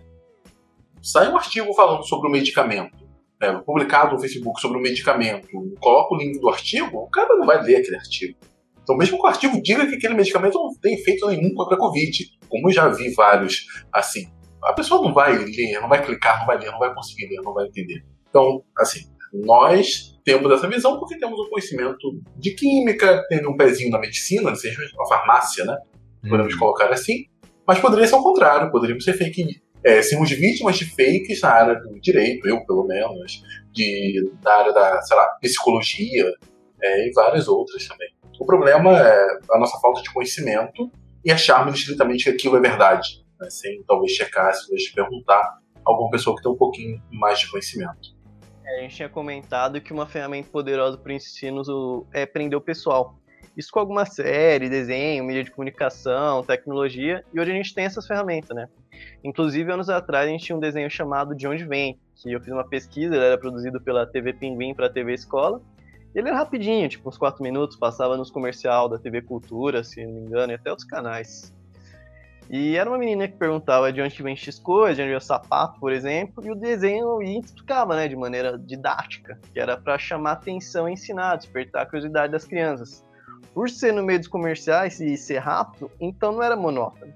Sai um artigo falando sobre o medicamento, né, publicado no Facebook sobre o medicamento, coloca o link do artigo, o cara não vai ler aquele artigo. Então, mesmo que o artigo diga que aquele medicamento não tem efeito nenhum contra a Covid, como eu já vi vários assim, a pessoa não vai ler, não vai clicar, não vai ler, não vai conseguir ler, não vai entender. Então, assim, nós temos essa visão porque temos um conhecimento de química, tendo um pezinho na medicina, seja uma farmácia, né? Podemos hum. colocar assim. Mas poderia ser o contrário, poderíamos ser fake é, sermos vítimas de fakes na área do direito, eu pelo menos, de, da área da, sei lá, psicologia é, e várias outras também. O problema é a nossa falta de conhecimento e acharmos estritamente que aquilo é verdade, né, sem talvez checar, se talvez perguntar a alguma pessoa que tem um pouquinho mais de conhecimento. É, a gente tinha comentado que uma ferramenta poderosa para o ensino é prender o pessoal. Isso com alguma série, desenho, mídia de comunicação, tecnologia, e hoje a gente tem essas ferramentas, né? Inclusive, anos atrás, a gente tinha um desenho chamado De Onde Vem, que eu fiz uma pesquisa, ele era produzido pela TV Pinguim para a TV Escola, ele era rapidinho, tipo uns 4 minutos, passava nos comercial da TV Cultura, se não me engano, e até outros canais. E era uma menina que perguntava de onde vem X coisa, de onde vem o sapato, por exemplo, e o desenho explicava, né, de maneira didática, que era para chamar atenção e ensinar, despertar a curiosidade das crianças. Por ser no meio dos comerciais e ser rápido, então não era monótono.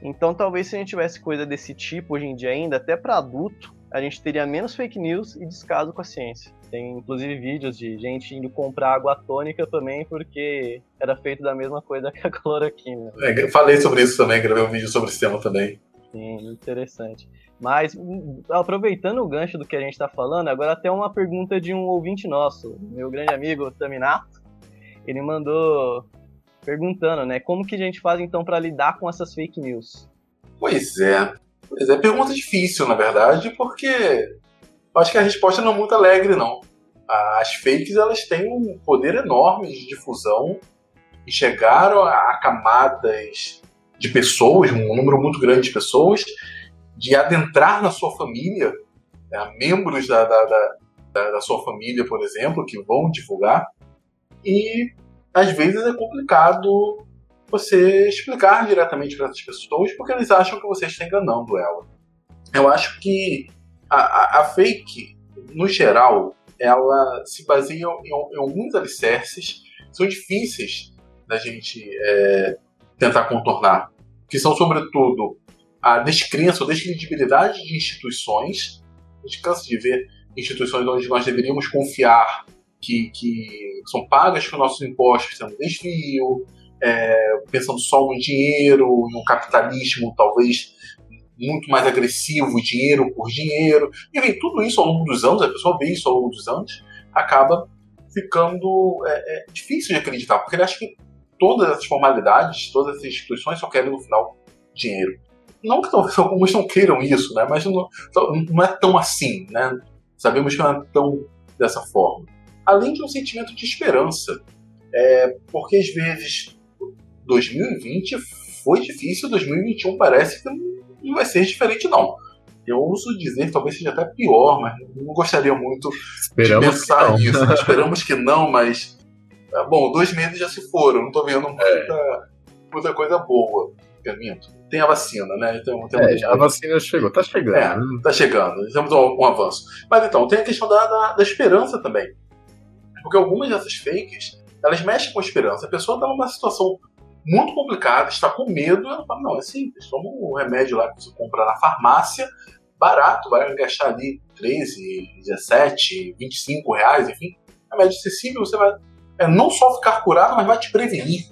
Então talvez se a gente tivesse coisa desse tipo hoje em dia ainda, até para adulto, a gente teria menos fake news e descaso com a ciência. Tem inclusive vídeos de gente indo comprar água tônica também porque era feito da mesma coisa que a cloroquina. É, falei sobre isso também, gravei um vídeo sobre esse tema também. Sim, interessante. Mas, hum, aproveitando o gancho do que a gente está falando, agora até uma pergunta de um ouvinte nosso, meu grande amigo Taminato. Ele mandou perguntando, né? Como que a gente faz então para lidar com essas fake news? Pois é. Pois é, pergunta difícil, na verdade, porque acho que a resposta não é muito alegre, não. As fakes elas têm um poder enorme de difusão e chegaram a camadas de pessoas, um número muito grande de pessoas, de adentrar na sua família, né, membros da, da, da, da, sua família, por exemplo, que vão divulgar, e às vezes é complicado você explicar diretamente para essas pessoas porque eles acham que você está enganando ela. Eu acho que a, a, a fake, no geral, ela se baseia em, em, alguns alicerces que são difíceis da gente é, tentar contornar, que são, sobretudo, a descrença ou descredibilidade de instituições. A gente cansa de ver instituições onde nós deveríamos confiar que, que são pagas com nossos impostos sendo desvio, é, pensando só no dinheiro, no capitalismo talvez muito mais agressivo, dinheiro por dinheiro. E vem tudo isso ao longo dos anos, a pessoa vê isso ao longo dos anos, acaba ficando é, é, difícil de acreditar, porque ele acha que todas as formalidades, todas as instituições só querem no final dinheiro. Não que talvez alguns não queiram isso, né? mas não, não é tão assim. Né? Sabemos que não é tão dessa forma. Além de um sentimento de esperança. É, porque às vezes 2020 foi difícil, 2021 parece que não vai ser diferente, não. Eu ouso dizer que talvez seja até pior, mas não gostaria muito Esperamos de pensar nisso. Esperamos que não, mas. É, bom, dois meses já se foram, não estou vendo muita, é. muita coisa boa. eu minto. Tem a vacina, né? Tem, tem é, a vacina chegou, tá chegando. É, né? tá chegando, temos um, um, avanço. Mas então, tem a questão da, da, da, esperança também. Porque algumas dessas fakes, elas mexem com a esperança. A pessoa tá numa situação muito complicada, está com medo, ela fala, não, é simples, toma um remédio lá que você compra na farmácia, barato, vai gastar ali 13, 17, 25 reais, enfim. Remédio acessível, você vai é, não só ficar curado, mas vai te prevenir.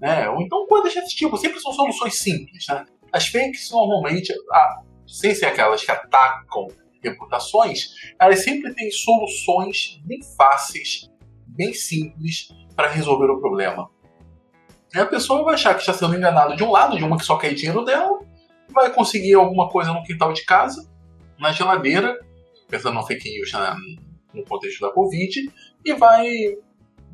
Né? Ou então coisas desse tipo, sempre são soluções simples. Né? As fakes normalmente, ah, sem ser aquelas que atacam reputações, elas sempre têm soluções bem fáceis, bem simples para resolver o problema. E a pessoa vai achar que está sendo enganada de um lado, de uma que só quer dinheiro dela, vai conseguir alguma coisa no quintal de casa, na geladeira, pensando no fake news né, no contexto da Covid, e vai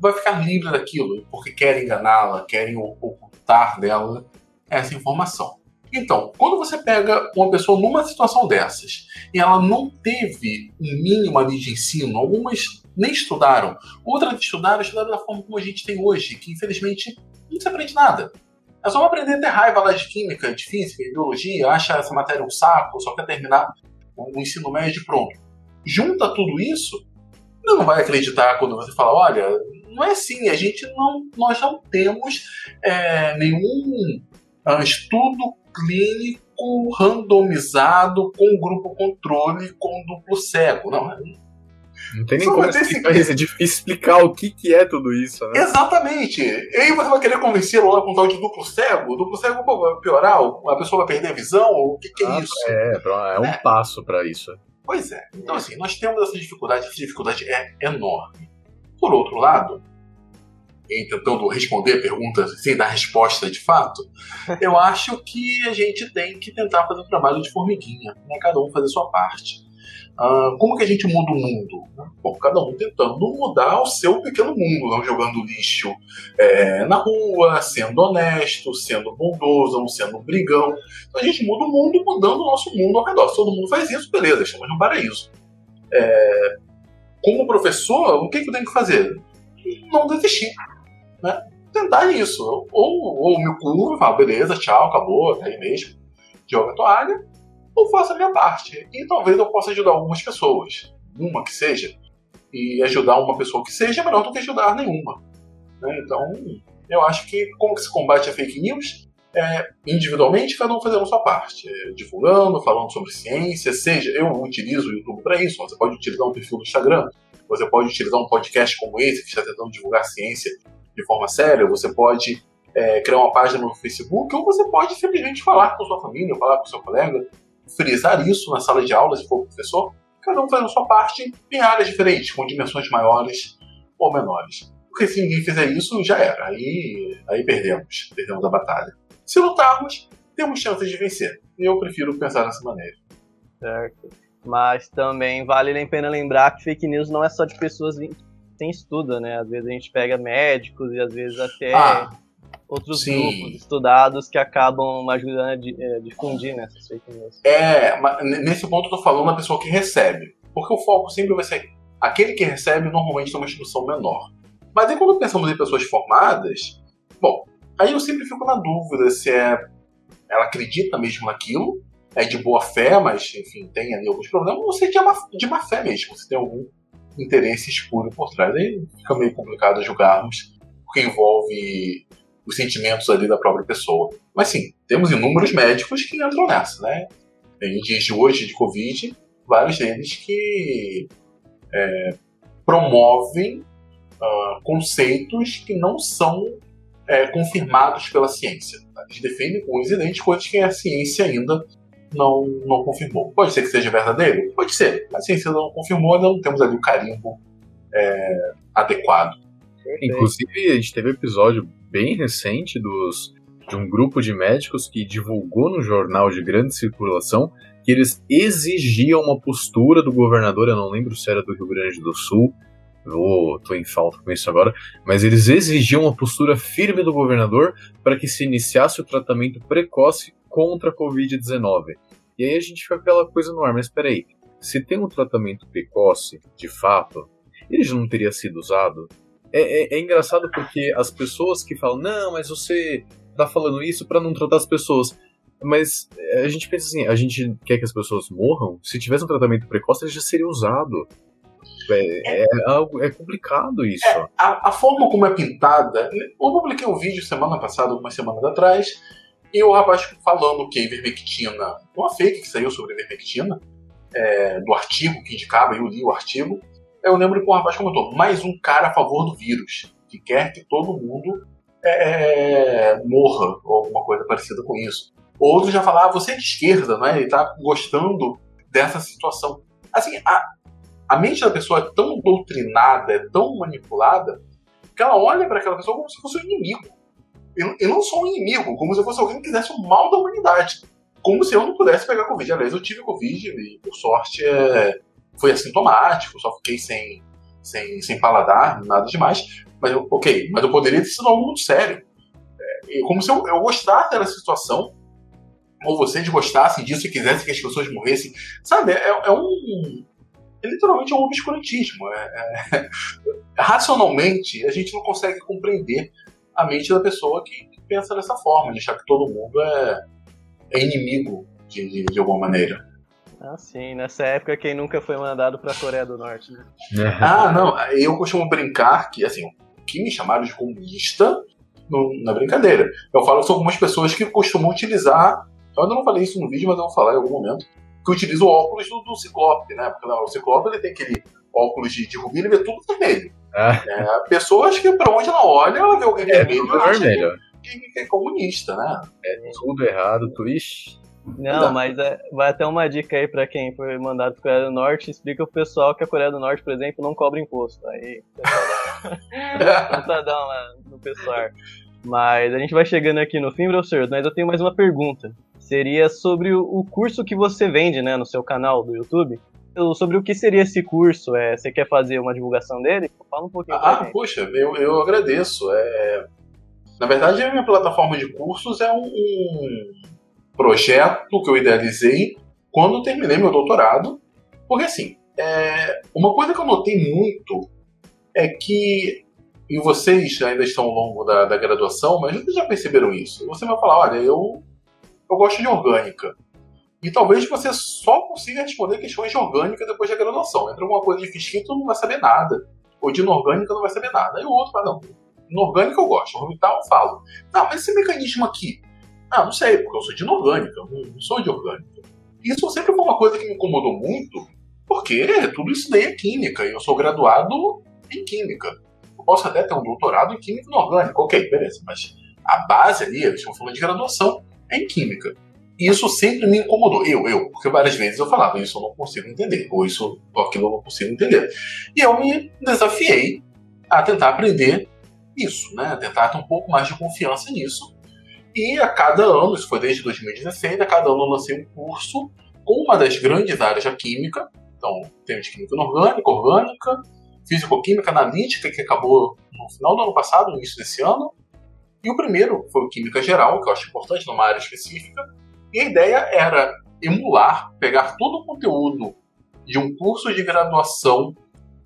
vai ficar livre daquilo, porque querem enganá-la, querem ocultar dela essa informação. Então, quando você pega uma pessoa numa situação dessas e ela não teve um mínimo ali de ensino, algumas nem estudaram, outras estudaram, estudaram da forma como a gente tem hoje, que infelizmente não se aprende nada. É só aprender a ter raiva lá de química, de física, de biologia, acha essa matéria um saco, só quer terminar o ensino médio pronto. Junta tudo isso, não vai acreditar quando você fala, olha, não é assim, a gente não, nós não temos é, nenhum uh, estudo clínico randomizado com grupo controle com duplo cego. Não, não tem nem como explicar isso, é difícil explicar o que, que é tudo isso, né? Exatamente. E aí você vai querer convencer lá com tal de duplo cego? O duplo cego pô, vai piorar? A pessoa vai perder a visão? O que, que é ah, isso? É, é um é. passo para isso. Pois é. Então, assim, nós temos essa dificuldade, essa dificuldade é enorme. Por outro lado, em tentando responder perguntas sem dar resposta de fato, eu acho que a gente tem que tentar fazer um trabalho de formiguinha, né? cada um fazer a sua parte. Uh, como que a gente muda o mundo? Bom, cada um tentando mudar o seu pequeno mundo, não jogando lixo é, na rua, sendo honesto, sendo bondoso, não sendo brigão. Então a gente muda o mundo mudando o nosso mundo ao redor. Se todo mundo faz isso, beleza, estamos no paraíso. É, como professor, o que, que eu tenho que fazer? Não desistir né? Tentar isso. Ou, ou me curvo e falo, beleza, tchau, acabou, até aí mesmo. Joga a toalha, ou faço a minha parte. E talvez eu possa ajudar algumas pessoas. Uma que seja. E ajudar uma pessoa que seja é melhor do que ajudar nenhuma. Né? Então, eu acho que como que se combate a fake news? É, individualmente, cada um fazendo a sua parte. É, divulgando, falando sobre ciência, seja, eu utilizo o YouTube para isso, você pode utilizar um perfil do Instagram, você pode utilizar um podcast como esse, que está tentando divulgar ciência de forma séria, você pode é, criar uma página no Facebook, ou você pode simplesmente falar com sua família, falar com seu colega, frisar isso na sala de aula, se for professor, cada um fazendo a sua parte em áreas diferentes, com dimensões maiores ou menores. Porque se ninguém fizer isso, já era. Aí, aí perdemos. Perdemos a batalha. Se lutarmos, temos chances de vencer. E eu prefiro pensar dessa maneira. Certo. Mas também vale a pena lembrar que fake news não é só de pessoas tem estudo, né? Às vezes a gente pega médicos e às vezes até ah, outros sim. grupos estudados que acabam ajudando a difundir nessas fake news. É, nesse ponto eu tô falando da pessoa que recebe. Porque o foco sempre vai ser aquele que recebe normalmente tem uma instrução menor. Mas aí quando pensamos em pessoas formadas, bom, aí eu sempre fico na dúvida se é ela acredita mesmo naquilo, é de boa fé, mas enfim, tem ali alguns problemas, ou se é de má, de má fé mesmo, se tem algum interesse escuro por trás. Aí fica meio complicado julgarmos, porque envolve os sentimentos ali da própria pessoa. Mas sim, temos inúmeros médicos que entram nessa, né? Em dias de hoje, de Covid, vários deles que é, promovem uh, conceitos que não são é, confirmados pela ciência. Eles defendem com os identes coisas que a ciência ainda não, não confirmou. Pode ser que seja verdadeiro? Pode ser. A ciência não confirmou, ainda não temos ali o carimbo é, adequado. Inclusive, a gente teve um episódio bem recente dos, de um grupo de médicos que divulgou no jornal de grande circulação que eles exigiam uma postura do governador, eu não lembro se era do Rio Grande do Sul, vou, tô em falta com isso agora, mas eles exigiam uma postura firme do governador para que se iniciasse o tratamento precoce contra a Covid-19. E aí a gente fica aquela coisa no ar, mas peraí, se tem um tratamento precoce, de fato, ele já não teria sido usado? É, é, é engraçado porque as pessoas que falam, não, mas você tá falando isso para não tratar as pessoas. Mas é, a gente pensa assim, a gente quer que as pessoas morram? Se tivesse um tratamento precoce, ele já seria usado. É, é, é algo, é complicado isso. É, a, a, forma como é pintada. Eu publiquei um vídeo semana passada, algumas semanas atrás, e o rapaz falando que a ivermectina, uma fake que saiu sobre a ivermectina, é, do artigo que indicava, eu li o artigo, eu lembro que o rapaz comentou: mais um cara a favor do vírus, que quer que todo mundo é, morra, ou alguma coisa parecida com isso. Outro já falava, ah, você é de esquerda, não é? Ele tá gostando dessa situação. Assim, a, a mente da pessoa é tão doutrinada, é tão manipulada, que ela olha para aquela pessoa como se fosse um inimigo. E, e não só um inimigo, como se fosse alguém que quisesse o mal da humanidade. Como se eu não pudesse pegar Covid. Aliás, eu tive Covid e, por sorte, é, foi assintomático, só fiquei sem, sem, sem paladar, nada demais. Mas, eu, ok, mas eu poderia ter sido algo muito sério. É, como se eu, eu gostasse dessa situação, ou vocês gostassem disso e quisessem que as pessoas morressem. Sabe, é, é um. É literalmente um obscurantismo. É, é, racionalmente, a gente não consegue compreender a mente da pessoa que, que pensa dessa forma, de achar que todo mundo é, é inimigo de, de, de alguma maneira. Ah, sim. Nessa época, quem nunca foi mandado para a Coreia do Norte, né? ah, não. Eu costumo brincar que, assim, que me chamaram de comunista no, na brincadeira. Eu falo que são algumas pessoas que costumam utilizar eu ainda não falei isso no vídeo, mas eu vou falar em algum momento. Que utiliza o óculos do, do Ciclope, né? Porque não, o Ciclope ele tem aquele óculos de, de rubino e vê tudo vermelho. Ah. É, a pessoa, acho que pra onde ela olha, ela vê alguém é, vermelho. Tudo vermelho. Que, que, que, é comunista, né? É tudo errado, twist. Não, mas é, vai até uma dica aí pra quem foi mandado pra Coreia do Norte, explica pro pessoal que a Coreia do Norte, por exemplo, não cobra imposto. Aí, pontadão lá no pessoal. Mas a gente vai chegando aqui no fim, professor, mas eu tenho mais uma pergunta seria sobre o curso que você vende, né, no seu canal do YouTube. Sobre o que seria esse curso? É, você quer fazer uma divulgação dele? Fala um pouquinho. Ah, poxa, eu, eu agradeço. É... Na verdade, a minha plataforma de cursos é um projeto que eu idealizei quando terminei meu doutorado. Porque, assim, é... uma coisa que eu notei muito é que e vocês ainda estão ao longo da, da, graduação, mas vocês já perceberam isso. Você vai falar, olha, eu eu gosto de orgânica. E talvez você só consiga responder questões de orgânica depois da graduação. Entra alguma coisa de física tu não vai saber nada. Ou de inorgânica não vai saber nada. Aí o outro fala, não, inorgânica eu gosto, orbital eu falo. Não, mas esse mecanismo aqui, ah, não sei, porque eu sou de inorgânica, não sou de orgânica. Isso sempre foi uma coisa que me incomodou muito, porque tudo isso daí é química, e eu sou graduado em química. Eu posso até ter um doutorado em química inorgânica, ok, beleza, mas a base ali, eles estão falando de graduação, é em química. E isso sempre me incomodou. Eu, eu, porque várias vezes eu falava, isso eu não consigo entender, ou isso, ou aquilo eu não consigo entender. E eu me desafiei a tentar aprender isso, né? A tentar ter um pouco mais de confiança nisso. E a cada ano, isso foi desde 2016, a cada ano eu lancei um curso com uma das grandes áreas da química. Então, temos química inorgânica, orgânica, físico-química analítica, que acabou no final do ano passado, no início desse ano, e o primeiro foi o Química Geral, que eu acho importante numa área específica, e a ideia era emular, pegar todo o conteúdo de um curso de graduação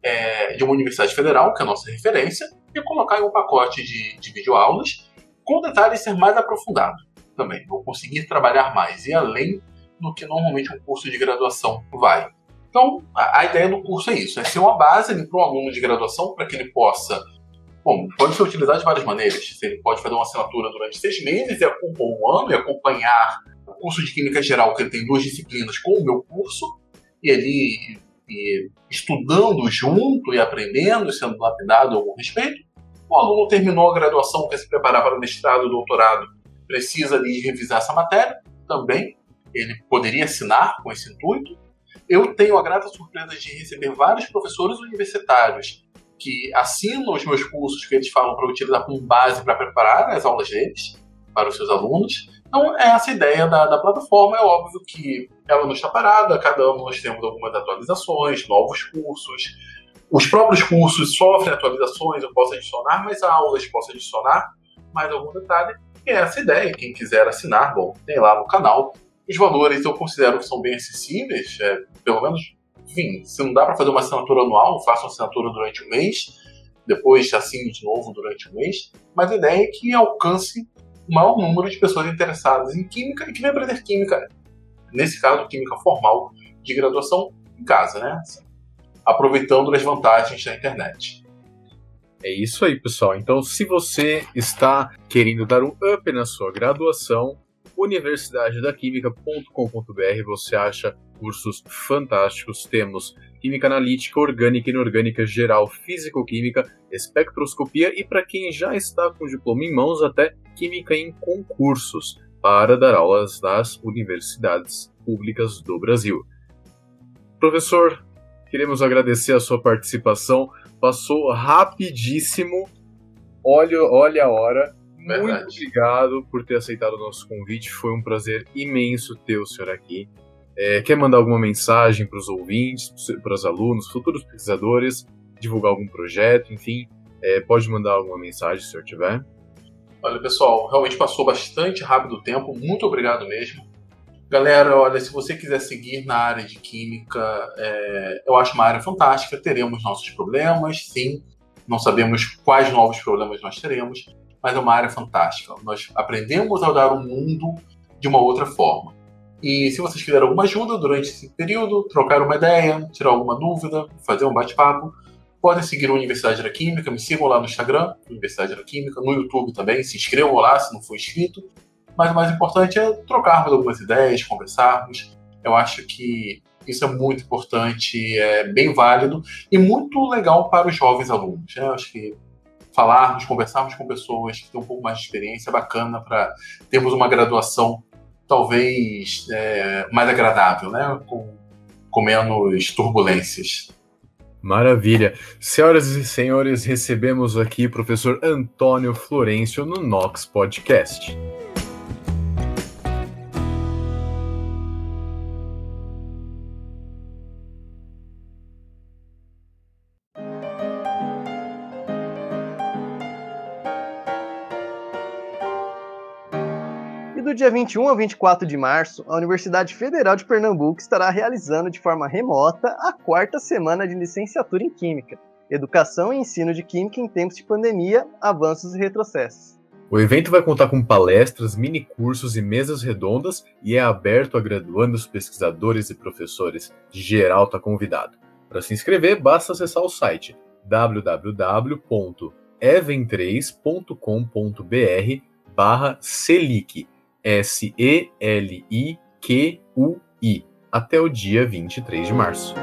é, de uma universidade federal, que é a nossa referência, e colocar em um pacote de, de videoaulas, com detalhes ser mais aprofundado também. Vou conseguir trabalhar mais e além do que normalmente um curso de graduação vai. Então, a, ideia do curso é isso: é ser uma base para um aluno de graduação para que ele possa Bom, pode ser utilizado de várias maneiras. Ele pode fazer uma assinatura durante seis meses e um ano e acompanhar o curso de Química Geral, que ele tem duas disciplinas, com o meu curso, e ele e, estudando junto e aprendendo, sendo lapidado a algum respeito. O aluno terminou a graduação, quer se preparar para o mestrado, doutorado, precisa ali revisar essa matéria também. Ele poderia assinar com esse intuito. Eu tenho a grata surpresa de receber vários professores universitários que assinam os meus cursos que eles falam para utilizar como base para preparar as aulas deles para os seus alunos. Então, é essa ideia da, da plataforma. É óbvio que ela não está parada, cada ano nós temos algumas atualizações, novos cursos. Os próprios cursos sofrem atualizações, eu posso adicionar mais aulas, posso adicionar mais algum detalhe. E é essa ideia. Quem quiser assinar, bom, tem lá no canal. Os valores eu considero que são bem acessíveis, é, pelo menos enfim, se não dá para fazer uma assinatura anual, faça uma assinatura durante o mês, depois assine de novo durante o mês. Mas a ideia é que alcance o maior número de pessoas interessadas em química e que vem aprender química, nesse caso, química formal de graduação em casa, né? Aproveitando as vantagens da internet. É isso aí, pessoal. Então, se você está querendo dar um up na sua graduação, universidadedaquimica.com.br você acha cursos fantásticos. Temos Química Analítica, Orgânica e Inorgânica Geral, Físico-Química, Espectroscopia e para quem já está com o diploma em mãos, até Química em concursos para dar aulas nas universidades públicas do Brasil. Professor, queremos agradecer a sua participação. Passou rapidíssimo. Olha, olha a hora. Verdade. Muito obrigado por ter aceitado o nosso convite. Foi um prazer imenso ter o senhor aqui. É, quer mandar alguma mensagem para os ouvintes, para os alunos, futuros pesquisadores, divulgar algum projeto, enfim, é, pode mandar alguma mensagem se o senhor tiver. Olha, pessoal, realmente passou bastante rápido o tempo. Muito obrigado mesmo. Galera, olha, se você quiser seguir na área de química, é, eu acho uma área fantástica. Teremos nossos problemas, sim. Não sabemos quais novos problemas nós teremos, mas é uma área fantástica. Nós aprendemos a dar o mundo de uma outra forma. E se vocês quiserem alguma ajuda durante esse período, trocar uma ideia, tirar alguma dúvida, fazer um bate-papo, podem seguir a Universidade da Química, me sigam lá no Instagram, Universidade da Química, no YouTube também, se inscrevam lá se não for inscrito. Mas o mais importante é trocarmos algumas ideias, conversarmos. Eu acho que isso é muito importante, é bem válido e muito legal para os jovens alunos. Né? Eu acho que falarmos, conversarmos com pessoas que têm um pouco mais de experiência é bacana para termos uma graduação talvez é, mais agradável, né? Com, com menos turbulências. Maravilha. Senhoras e senhores, recebemos aqui o professor Antônio Florencio no Nox Podcast. Dia 21 a 24 de março, a Universidade Federal de Pernambuco estará realizando de forma remota a quarta semana de licenciatura em Química, Educação e Ensino de Química em tempos de pandemia, avanços e retrocessos. O evento vai contar com palestras, minicursos e mesas redondas e é aberto a graduandos, pesquisadores e professores. Geral está convidado. Para se inscrever, basta acessar o site www.even3.com.br barra Selic S-E-L-I-Q-U-I, até o dia 23 de março.